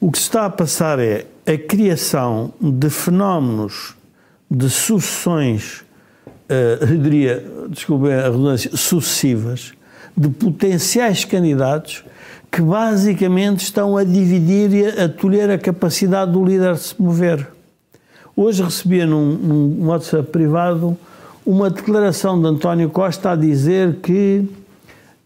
O que se está a passar é a criação de fenómenos de sucessões, eu diria, desculpem a redundância, sucessivas, de potenciais candidatos que basicamente estão a dividir e a tolher a capacidade do líder de se mover. Hoje recebia num, num WhatsApp privado uma declaração de António Costa a dizer que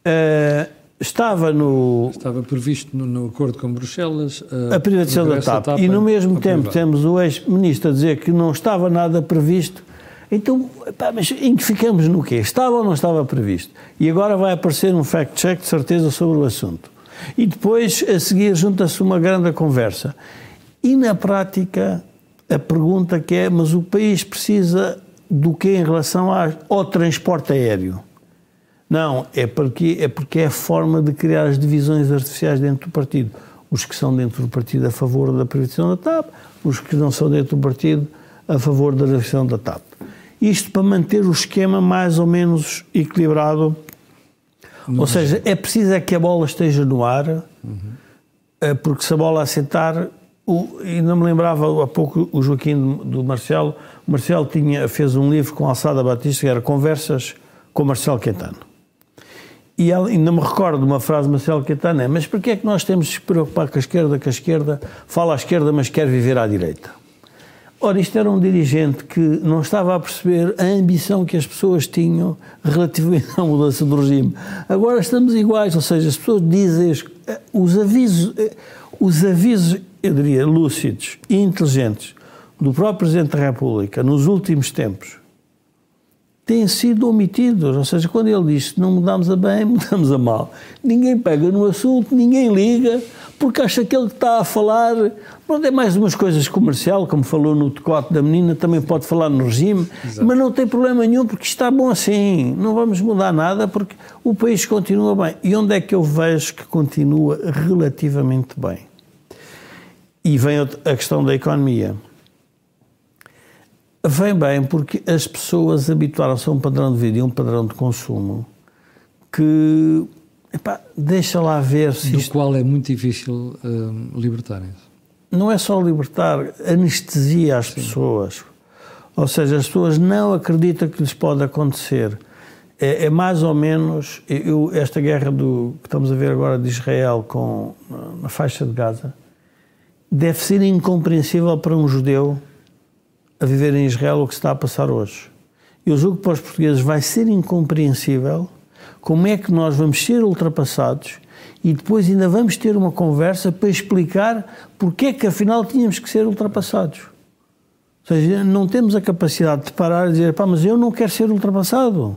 uh, estava no. Estava previsto no, no acordo com Bruxelas uh, a privatização da TAP. TAP. E no mesmo tempo temos o ex-ministro a dizer que não estava nada previsto. Então, pá, mas em que ficamos no quê? Estava ou não estava previsto? E agora vai aparecer um fact-check de certeza sobre o assunto. E depois, a seguir, junta-se uma grande conversa. E na prática, a pergunta que é, mas o país precisa do que em relação ao transporte aéreo? Não, é porque, é porque é a forma de criar as divisões artificiais dentro do partido. Os que são dentro do partido a favor da privatização da TAP, os que não são dentro do partido a favor da privatização da TAP. Isto para manter o esquema mais ou menos equilibrado. Ou seja, é preciso é que a bola esteja no ar, uhum. porque se a bola assentar, o, e não me lembrava há pouco o Joaquim do Marcelo. O Marcelo tinha, fez um livro com Alçada Batista que era Conversas com Marcelo Quintana. E ainda me recordo de uma frase de Marcelo Quintana: é, Mas porquê é que nós temos de se preocupar com a esquerda, que a esquerda fala à esquerda, mas quer viver à direita? Ora, isto era um dirigente que não estava a perceber a ambição que as pessoas tinham relativamente à mudança do regime. Agora estamos iguais, ou seja, as pessoas dizem eh, os avisos, eh, os avisos eu diria, lúcidos e inteligentes do próprio Presidente da República nos últimos tempos têm sido omitidos. Ou seja, quando ele diz que não mudamos a bem, (laughs) mudamos a mal. Ninguém pega no assunto, ninguém liga, porque acha que ele está a falar. Pronto, é mais umas coisas comercial, como falou no decote da menina, também pode falar no regime, Exato. mas não tem problema nenhum, porque está bom assim. Não vamos mudar nada, porque o país continua bem. E onde é que eu vejo que continua relativamente bem? e vem a questão da economia. Vem bem porque as pessoas habituaram-se a um padrão de vida e um padrão de consumo que epá, deixa lá ver se. Do isto... qual é muito difícil uh, libertarem-se. Não é só libertar, anestesia às Sim. pessoas. Ou seja, as pessoas não acreditam que lhes pode acontecer. É, é mais ou menos eu, esta guerra do, que estamos a ver agora de Israel com na faixa de Gaza deve ser incompreensível para um judeu a viver em Israel o que se está a passar hoje. Eu julgo que para os portugueses vai ser incompreensível como é que nós vamos ser ultrapassados e depois ainda vamos ter uma conversa para explicar porque é que afinal tínhamos que ser ultrapassados. Ou seja, não temos a capacidade de parar e dizer, pá, mas eu não quero ser ultrapassado.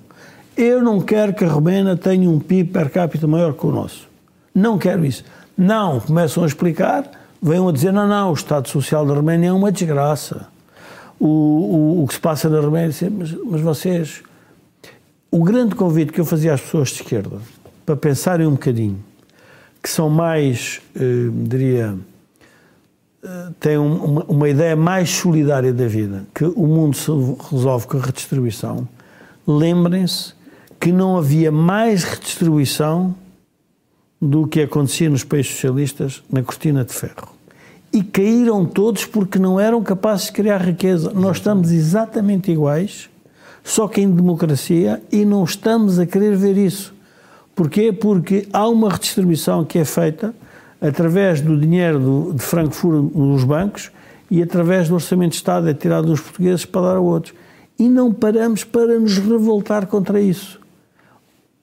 Eu não quero que a Romena tenha um PIB per capita maior que o nosso. Não quero isso. Não, começam a explicar, venham a dizer, não, não, o Estado Social da Roménia é uma desgraça o, o, o que se passa na Roménia, mas, mas vocês. O grande convite que eu fazia às pessoas de esquerda para pensarem um bocadinho, que são mais, eh, diria, eh, têm uma, uma, ideia mais solidária da vida, que o mundo se resolve com a redistribuição, lembrem-se que não havia mais redistribuição do que acontecia nos países socialistas na cortina de ferro e caíram todos porque não eram capazes de criar riqueza. Nós estamos exatamente iguais, só que em democracia, e não estamos a querer ver isso. Porquê? Porque há uma redistribuição que é feita através do dinheiro de Frankfurt nos bancos e através do orçamento de Estado é tirado dos portugueses para dar a outros. E não paramos para nos revoltar contra isso.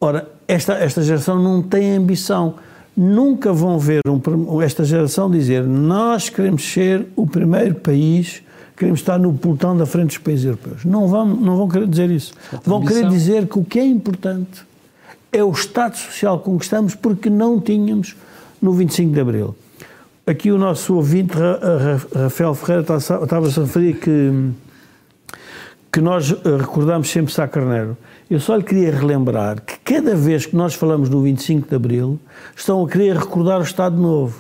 Ora, esta, esta geração não tem ambição nunca vão ver um, esta geração dizer nós queremos ser o primeiro país, queremos estar no pelotão da frente dos países europeus. Não vão, não vão querer dizer isso. Vão querer dizer que o que é importante é o Estado Social que conquistamos porque não tínhamos no 25 de Abril. Aqui o nosso ouvinte, Rafael Ferreira, estava-se a referir que, que nós eh, recordamos sempre Sá Carneiro. Eu só lhe queria relembrar que cada vez que nós falamos do 25 de Abril, estão a querer recordar o Estado Novo.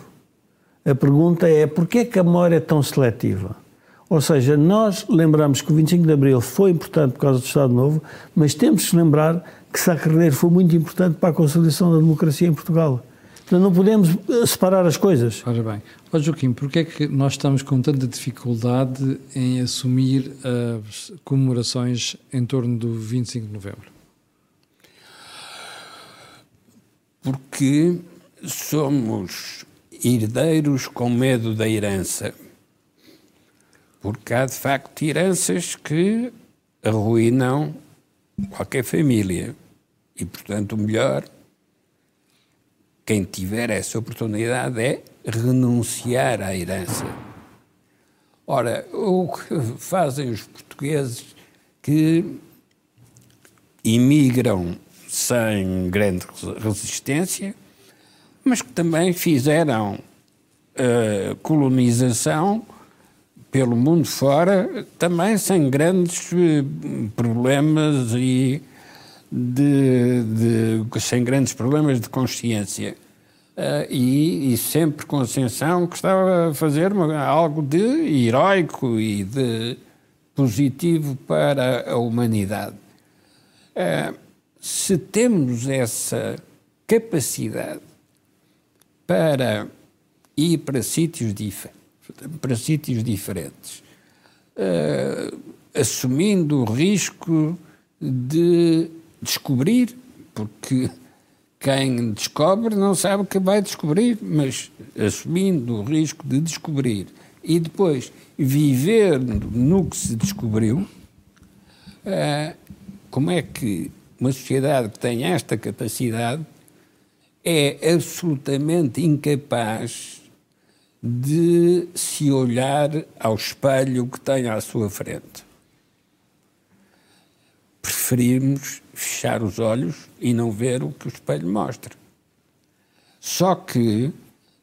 A pergunta é porquê é que a memória é tão seletiva? Ou seja, nós lembramos que o 25 de Abril foi importante por causa do Estado Novo, mas temos que lembrar que Sá Carneiro foi muito importante para a consolidação da democracia em Portugal. Então não podemos eh, separar as coisas. Ora bem. Ó Joaquim, porquê é que nós estamos com tanta dificuldade em assumir as comemorações em torno do 25 de novembro? Porque somos herdeiros com medo da herança. Porque há de facto heranças que arruinam qualquer família. E, portanto, o melhor quem tiver essa oportunidade é renunciar à herança. Ora, o que fazem os portugueses que imigram sem grande resistência, mas que também fizeram uh, colonização pelo mundo fora, também sem grandes uh, problemas e de, de, sem grandes problemas de consciência. Uh, e, e, sempre com a sensação que estava a fazer uma, algo de heróico e de positivo para a humanidade. Uh, se temos essa capacidade para ir para sítios, dif para sítios diferentes, uh, assumindo o risco de descobrir, porque quem descobre não sabe o que vai descobrir, mas assumindo o risco de descobrir e depois viver no que se descobriu, eh, como é que uma sociedade que tem esta capacidade é absolutamente incapaz de se olhar ao espelho que tem à sua frente? preferirmos fechar os olhos e não ver o que o espelho mostra. Só que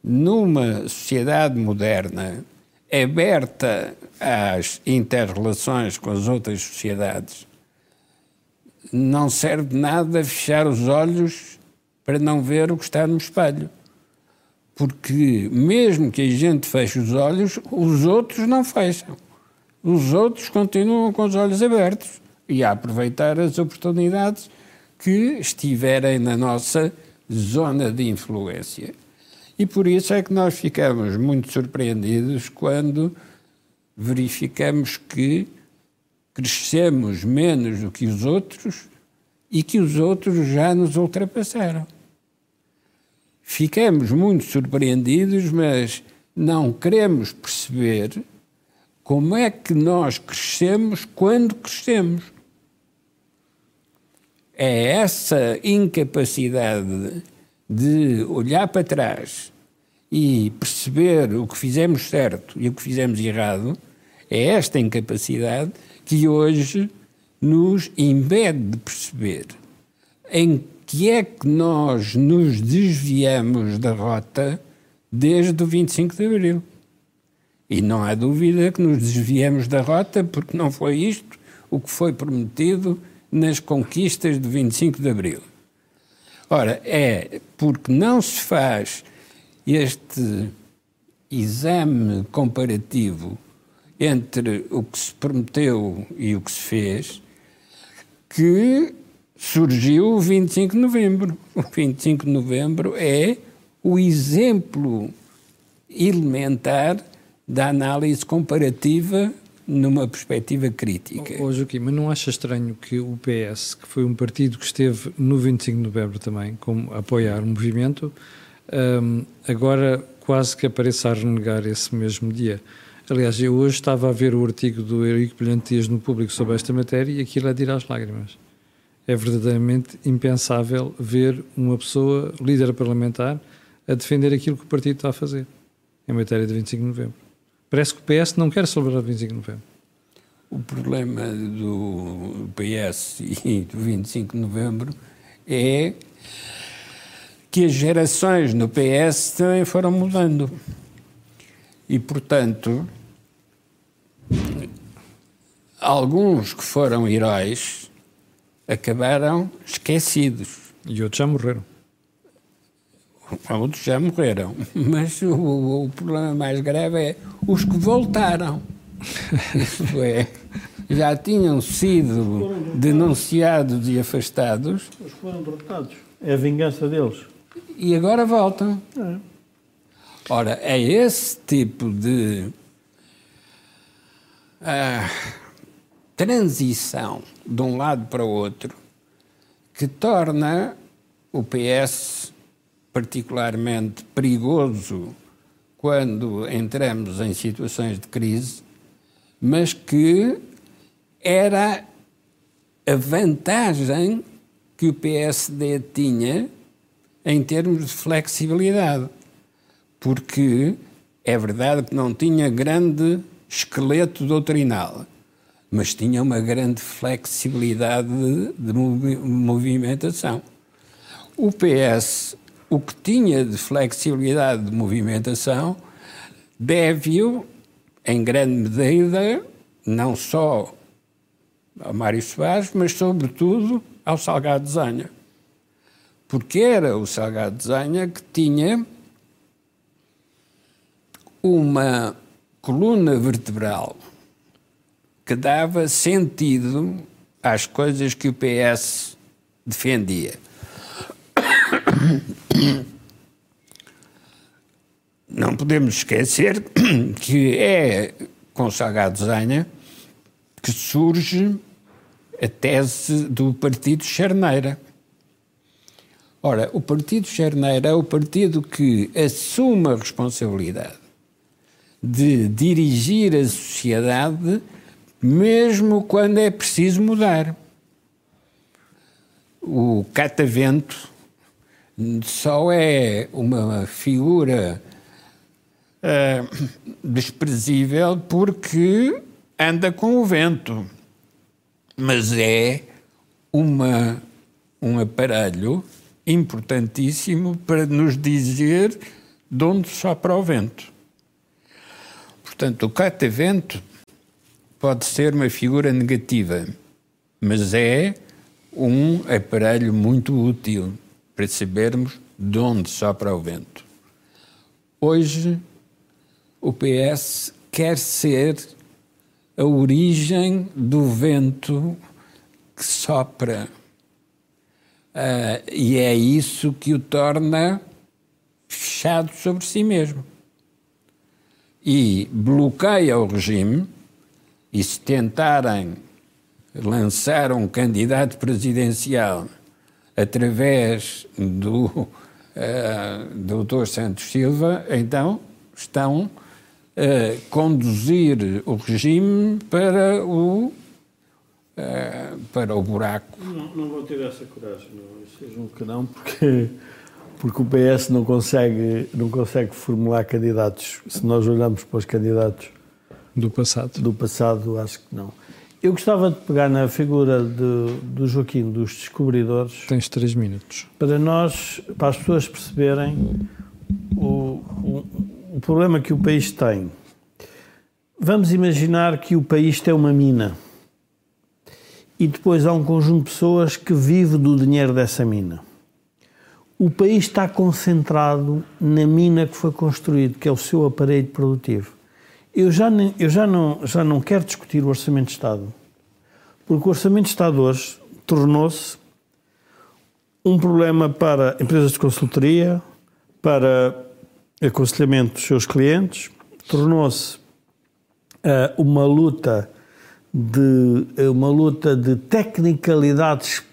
numa sociedade moderna, aberta às interrelações com as outras sociedades, não serve de nada fechar os olhos para não ver o que está no espelho. Porque mesmo que a gente feche os olhos, os outros não fecham. Os outros continuam com os olhos abertos e a aproveitar as oportunidades que estiverem na nossa zona de influência. E por isso é que nós ficamos muito surpreendidos quando verificamos que crescemos menos do que os outros e que os outros já nos ultrapassaram. Ficamos muito surpreendidos, mas não queremos perceber como é que nós crescemos quando crescemos. É essa incapacidade de olhar para trás e perceber o que fizemos certo e o que fizemos errado, é esta incapacidade que hoje nos impede de perceber em que é que nós nos desviamos da rota desde o 25 de Abril. E não há dúvida que nos desviamos da rota porque não foi isto o que foi prometido nas conquistas do 25 de Abril. Ora, é porque não se faz este exame comparativo entre o que se prometeu e o que se fez, que surgiu o 25 de novembro. O 25 de novembro é o exemplo elementar da análise comparativa numa perspectiva crítica. Ô, Joaquim, mas não acha estranho que o PS, que foi um partido que esteve no 25 de novembro também, como apoiar o movimento, um, agora quase que apareça a renegar esse mesmo dia? Aliás, eu hoje estava a ver o artigo do Eurico Brilhante Dias no público sobre esta matéria e aquilo é de ir às lágrimas. É verdadeiramente impensável ver uma pessoa, líder parlamentar, a defender aquilo que o partido está a fazer em matéria de 25 de novembro. Parece que o PS não quer celebrar o 25 de novembro. O problema do PS e do 25 de novembro é que as gerações no PS também foram mudando. E, portanto, alguns que foram heróis acabaram esquecidos. E outros já morreram. Outros já morreram. (laughs) Mas o, o problema mais grave é os que voltaram. (laughs) Isso é, já tinham sido denunciados e afastados. Eles foram derrotados. É a vingança deles. E agora voltam. É. Ora, é esse tipo de uh, transição de um lado para o outro que torna o PS particularmente perigoso quando entramos em situações de crise, mas que era a vantagem que o PSD tinha em termos de flexibilidade porque é verdade que não tinha grande esqueleto doutrinal, mas tinha uma grande flexibilidade de, movimentação. O PS, o que tinha de flexibilidade de movimentação, deve-o, em grande medida, não só ao Mário Soares, mas sobretudo ao Salgado Zanha. Porque era o Salgado Zanha que tinha uma coluna vertebral que dava sentido às coisas que o PS defendia. Não podemos esquecer (clears throat) que é com Salgado Zanha que surge a tese do Partido Charneira. Ora, o Partido Charneira é o partido que assume a responsabilidade de dirigir a sociedade, mesmo quando é preciso mudar. O catavento só é uma figura uh, desprezível porque anda com o vento, mas é uma, um aparelho importantíssimo para nos dizer de onde sopra o vento. Portanto, o catavento pode ser uma figura negativa, mas é um aparelho muito útil para sabermos de onde sopra o vento. Hoje, o PS quer ser a origem do vento que sopra. Uh, e é isso que o torna fechado sobre si mesmo. E bloqueia o regime, e se tentarem lançar um candidato presidencial através do uh, Dr. Santos Silva, então estão a conduzir o regime para o uh, para o buraco. Não, não vou ter essa coragem, não. Seja um que não, porque porque o PS não consegue não consegue formular candidatos. Se nós olharmos para os candidatos do passado, do passado, acho que não. Eu gostava de pegar na figura de, do Joaquim dos descobridores. Tens três minutos. Para nós, para as pessoas perceberem o, o, o problema que o país tem. Vamos imaginar que o país tem uma mina e depois há um conjunto de pessoas que vive do dinheiro dessa mina. O país está concentrado na mina que foi construído, que é o seu aparelho produtivo. Eu já, eu já, não, já não quero discutir o Orçamento de Estado, porque o Orçamento de Estado hoje tornou-se um problema para empresas de consultoria, para aconselhamento dos seus clientes, tornou-se uh, uma luta de uma luta de tecnicalidades uh,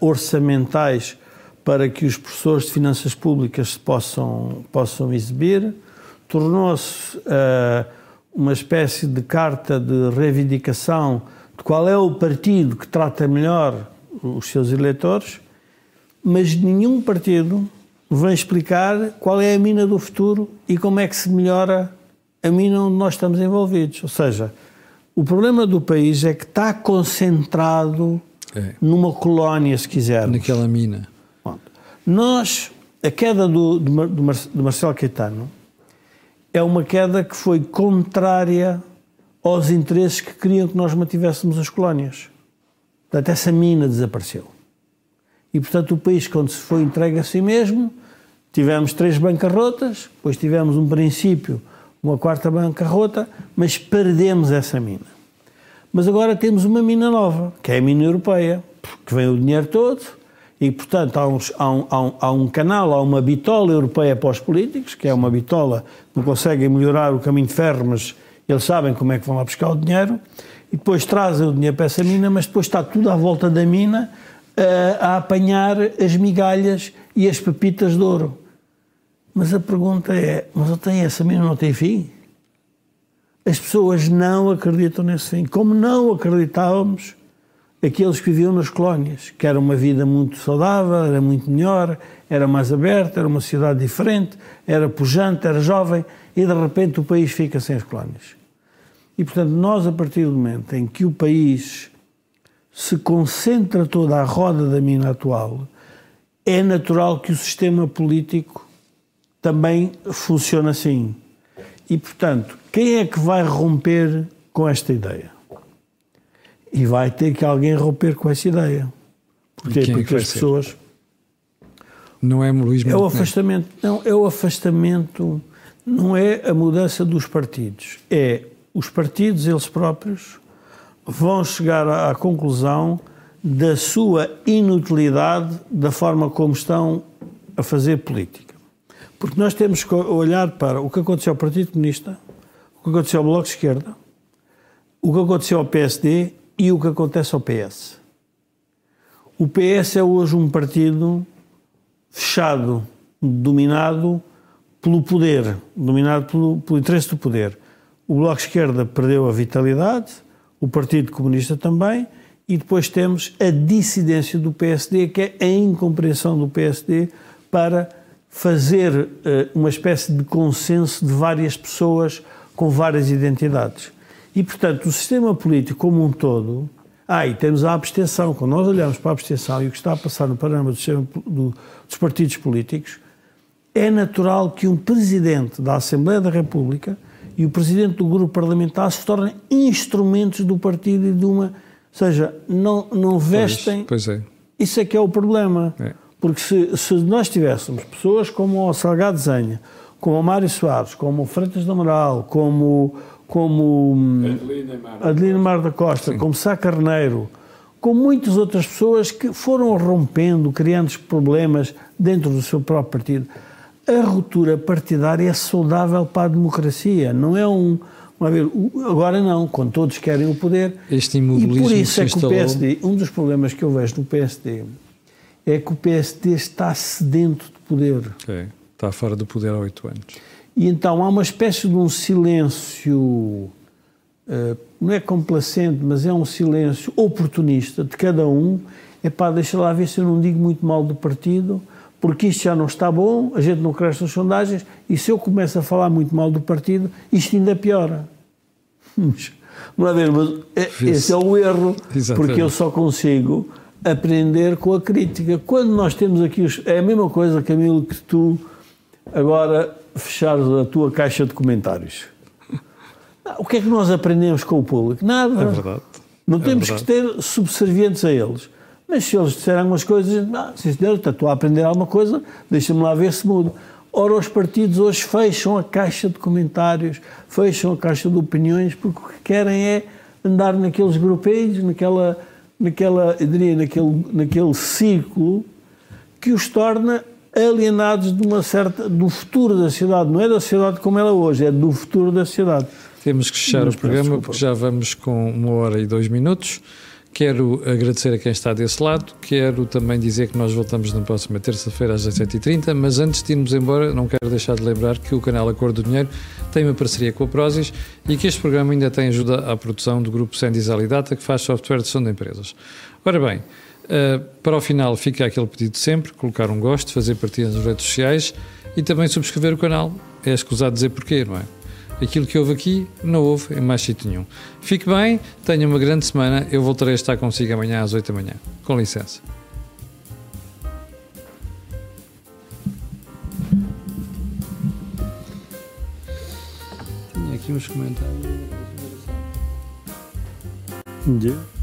uh, orçamentais para que os professores de finanças públicas se possam possam exibir tornou-se uh, uma espécie de carta de reivindicação de qual é o partido que trata melhor os seus eleitores, mas nenhum partido vem explicar qual é a mina do futuro e como é que se melhora a mina onde nós estamos envolvidos. Ou seja, o problema do país é que está concentrado é. numa colónia, se quisermos. Naquela mina. Nós, a queda do, do, do Marcelo Caetano é uma queda que foi contrária aos interesses que queriam que nós mantivéssemos as colónias. Portanto, essa mina desapareceu. E, portanto, o país, quando se foi entregue a si mesmo, tivemos três bancarrotas, depois tivemos um princípio, uma quarta bancarrota, mas perdemos essa mina. Mas agora temos uma mina nova, que é a mina europeia, que vem o dinheiro todo, e, portanto, há, uns, há, um, há, um, há, um, canal, há uma bitola europeia para os políticos, que é uma bitola que não conseguem melhorar o caminho de ferro, mas eles sabem como é que vão lá buscar o dinheiro, e depois trazem o dinheiro para essa mina, mas depois está tudo à volta da mina uh, a apanhar as migalhas e as pepitas de ouro. Mas a pergunta é: mas tenho essa mina não tem fim? As pessoas não acreditam nesse fim. Como não acreditávamos aqueles que viviam nas colónias, que era uma vida muito saudável, era muito melhor, era mais aberta, era uma cidade diferente, era pujante, era jovem, e de repente o país fica sem as colónias. E portanto, nós, a partir do momento em que o país se concentra toda a roda da mina atual, é natural que o sistema político também funcione assim. E portanto, quem é que vai romper com esta ideia? E vai ter que alguém romper com essa ideia. Porquê? É Porque as pessoas. Ser? Não é Luís É o afastamento. Não, é o afastamento. Não é a mudança dos partidos. É os partidos, eles próprios, vão chegar à, à conclusão da sua inutilidade da forma como estão a fazer política. Porque nós temos que olhar para o que aconteceu ao Partido Comunista, o que aconteceu ao Bloco de Esquerda, o que aconteceu ao PSD e o que acontece ao PS. O PS é hoje um partido fechado, dominado pelo poder, dominado pelo, pelo interesse do poder. O Bloco de Esquerda perdeu a vitalidade, o Partido Comunista também, e depois temos a dissidência do PSD, que é a incompreensão do PSD para fazer uh, uma espécie de consenso de várias pessoas com várias identidades. E, portanto, o sistema político como um todo. Ah, e temos a abstenção. Quando nós olhamos para a abstenção e o que está a passar no panorama do sistema, do, dos partidos políticos, é natural que um presidente da Assembleia da República e o presidente do grupo parlamentar se tornem instrumentos do partido e de uma. Ou seja, não, não vestem. Pois, pois é. Isso é que é o problema. É. Porque se, se nós tivéssemos pessoas como o Salgado Zenha, como o Mário Soares, como o Freitas do Amaral, como, como hum, Adelina Mar da Costa, Sim. como Sá Carneiro, com muitas outras pessoas que foram rompendo, criando problemas dentro do seu próprio partido. A ruptura partidária é saudável para a democracia, não é um. Ver, agora não, quando todos querem o poder. Este imobilismo e por isso é que o PSD, um dos problemas que eu vejo no PSD é que o PSD está sedento de poder. Okay. Está fora do poder há oito anos. E então há uma espécie de um silêncio eh, não é complacente, mas é um silêncio oportunista de cada um. É pá, deixa lá ver se eu não digo muito mal do partido, porque isto já não está bom, a gente não cresce nas sondagens, e se eu começo a falar muito mal do partido, isto ainda piora. Não é ver, mas é, esse é o erro, Exatamente. porque eu só consigo aprender com a crítica. Quando nós temos aqui os, é a mesma coisa, Camilo, que tu agora fechares a tua caixa de comentários. O que é que nós aprendemos com o público? Nada. É verdade. Não é temos verdade. que ter subservientes a eles. Mas se eles disserem algumas coisas, ah, se senhor, estou a aprender alguma coisa, deixa-me lá ver se muda. Ora, os partidos hoje fecham a caixa de comentários, fecham a caixa de opiniões, porque o que querem é andar naqueles grupelhos, naquela, naquela, eu diria, naquele, naquele ciclo que os torna alienados de uma certa, do futuro da cidade. Não é da cidade como ela é hoje, é do futuro da cidade. Temos que fechar Mas, o programa desculpa. porque já vamos com uma hora e dois minutos. Quero agradecer a quem está desse lado, quero também dizer que nós voltamos na próxima terça-feira às 17h30, mas antes de irmos embora, não quero deixar de lembrar que o canal Acordo do Dinheiro tem uma parceria com a Prozis e que este programa ainda tem ajuda à produção do grupo Sendis Alidata, que faz software de gestão de empresas. Ora bem, uh, para o final fica aquele pedido sempre, colocar um gosto, fazer partida nas redes sociais e também subscrever o canal. É escusado dizer porquê, não é? Aquilo que houve aqui, não houve em mais sítio nenhum. Fique bem, tenha uma grande semana. Eu voltarei a estar consigo amanhã às 8 da manhã. Com licença. Tinha aqui uns comentários. Yeah.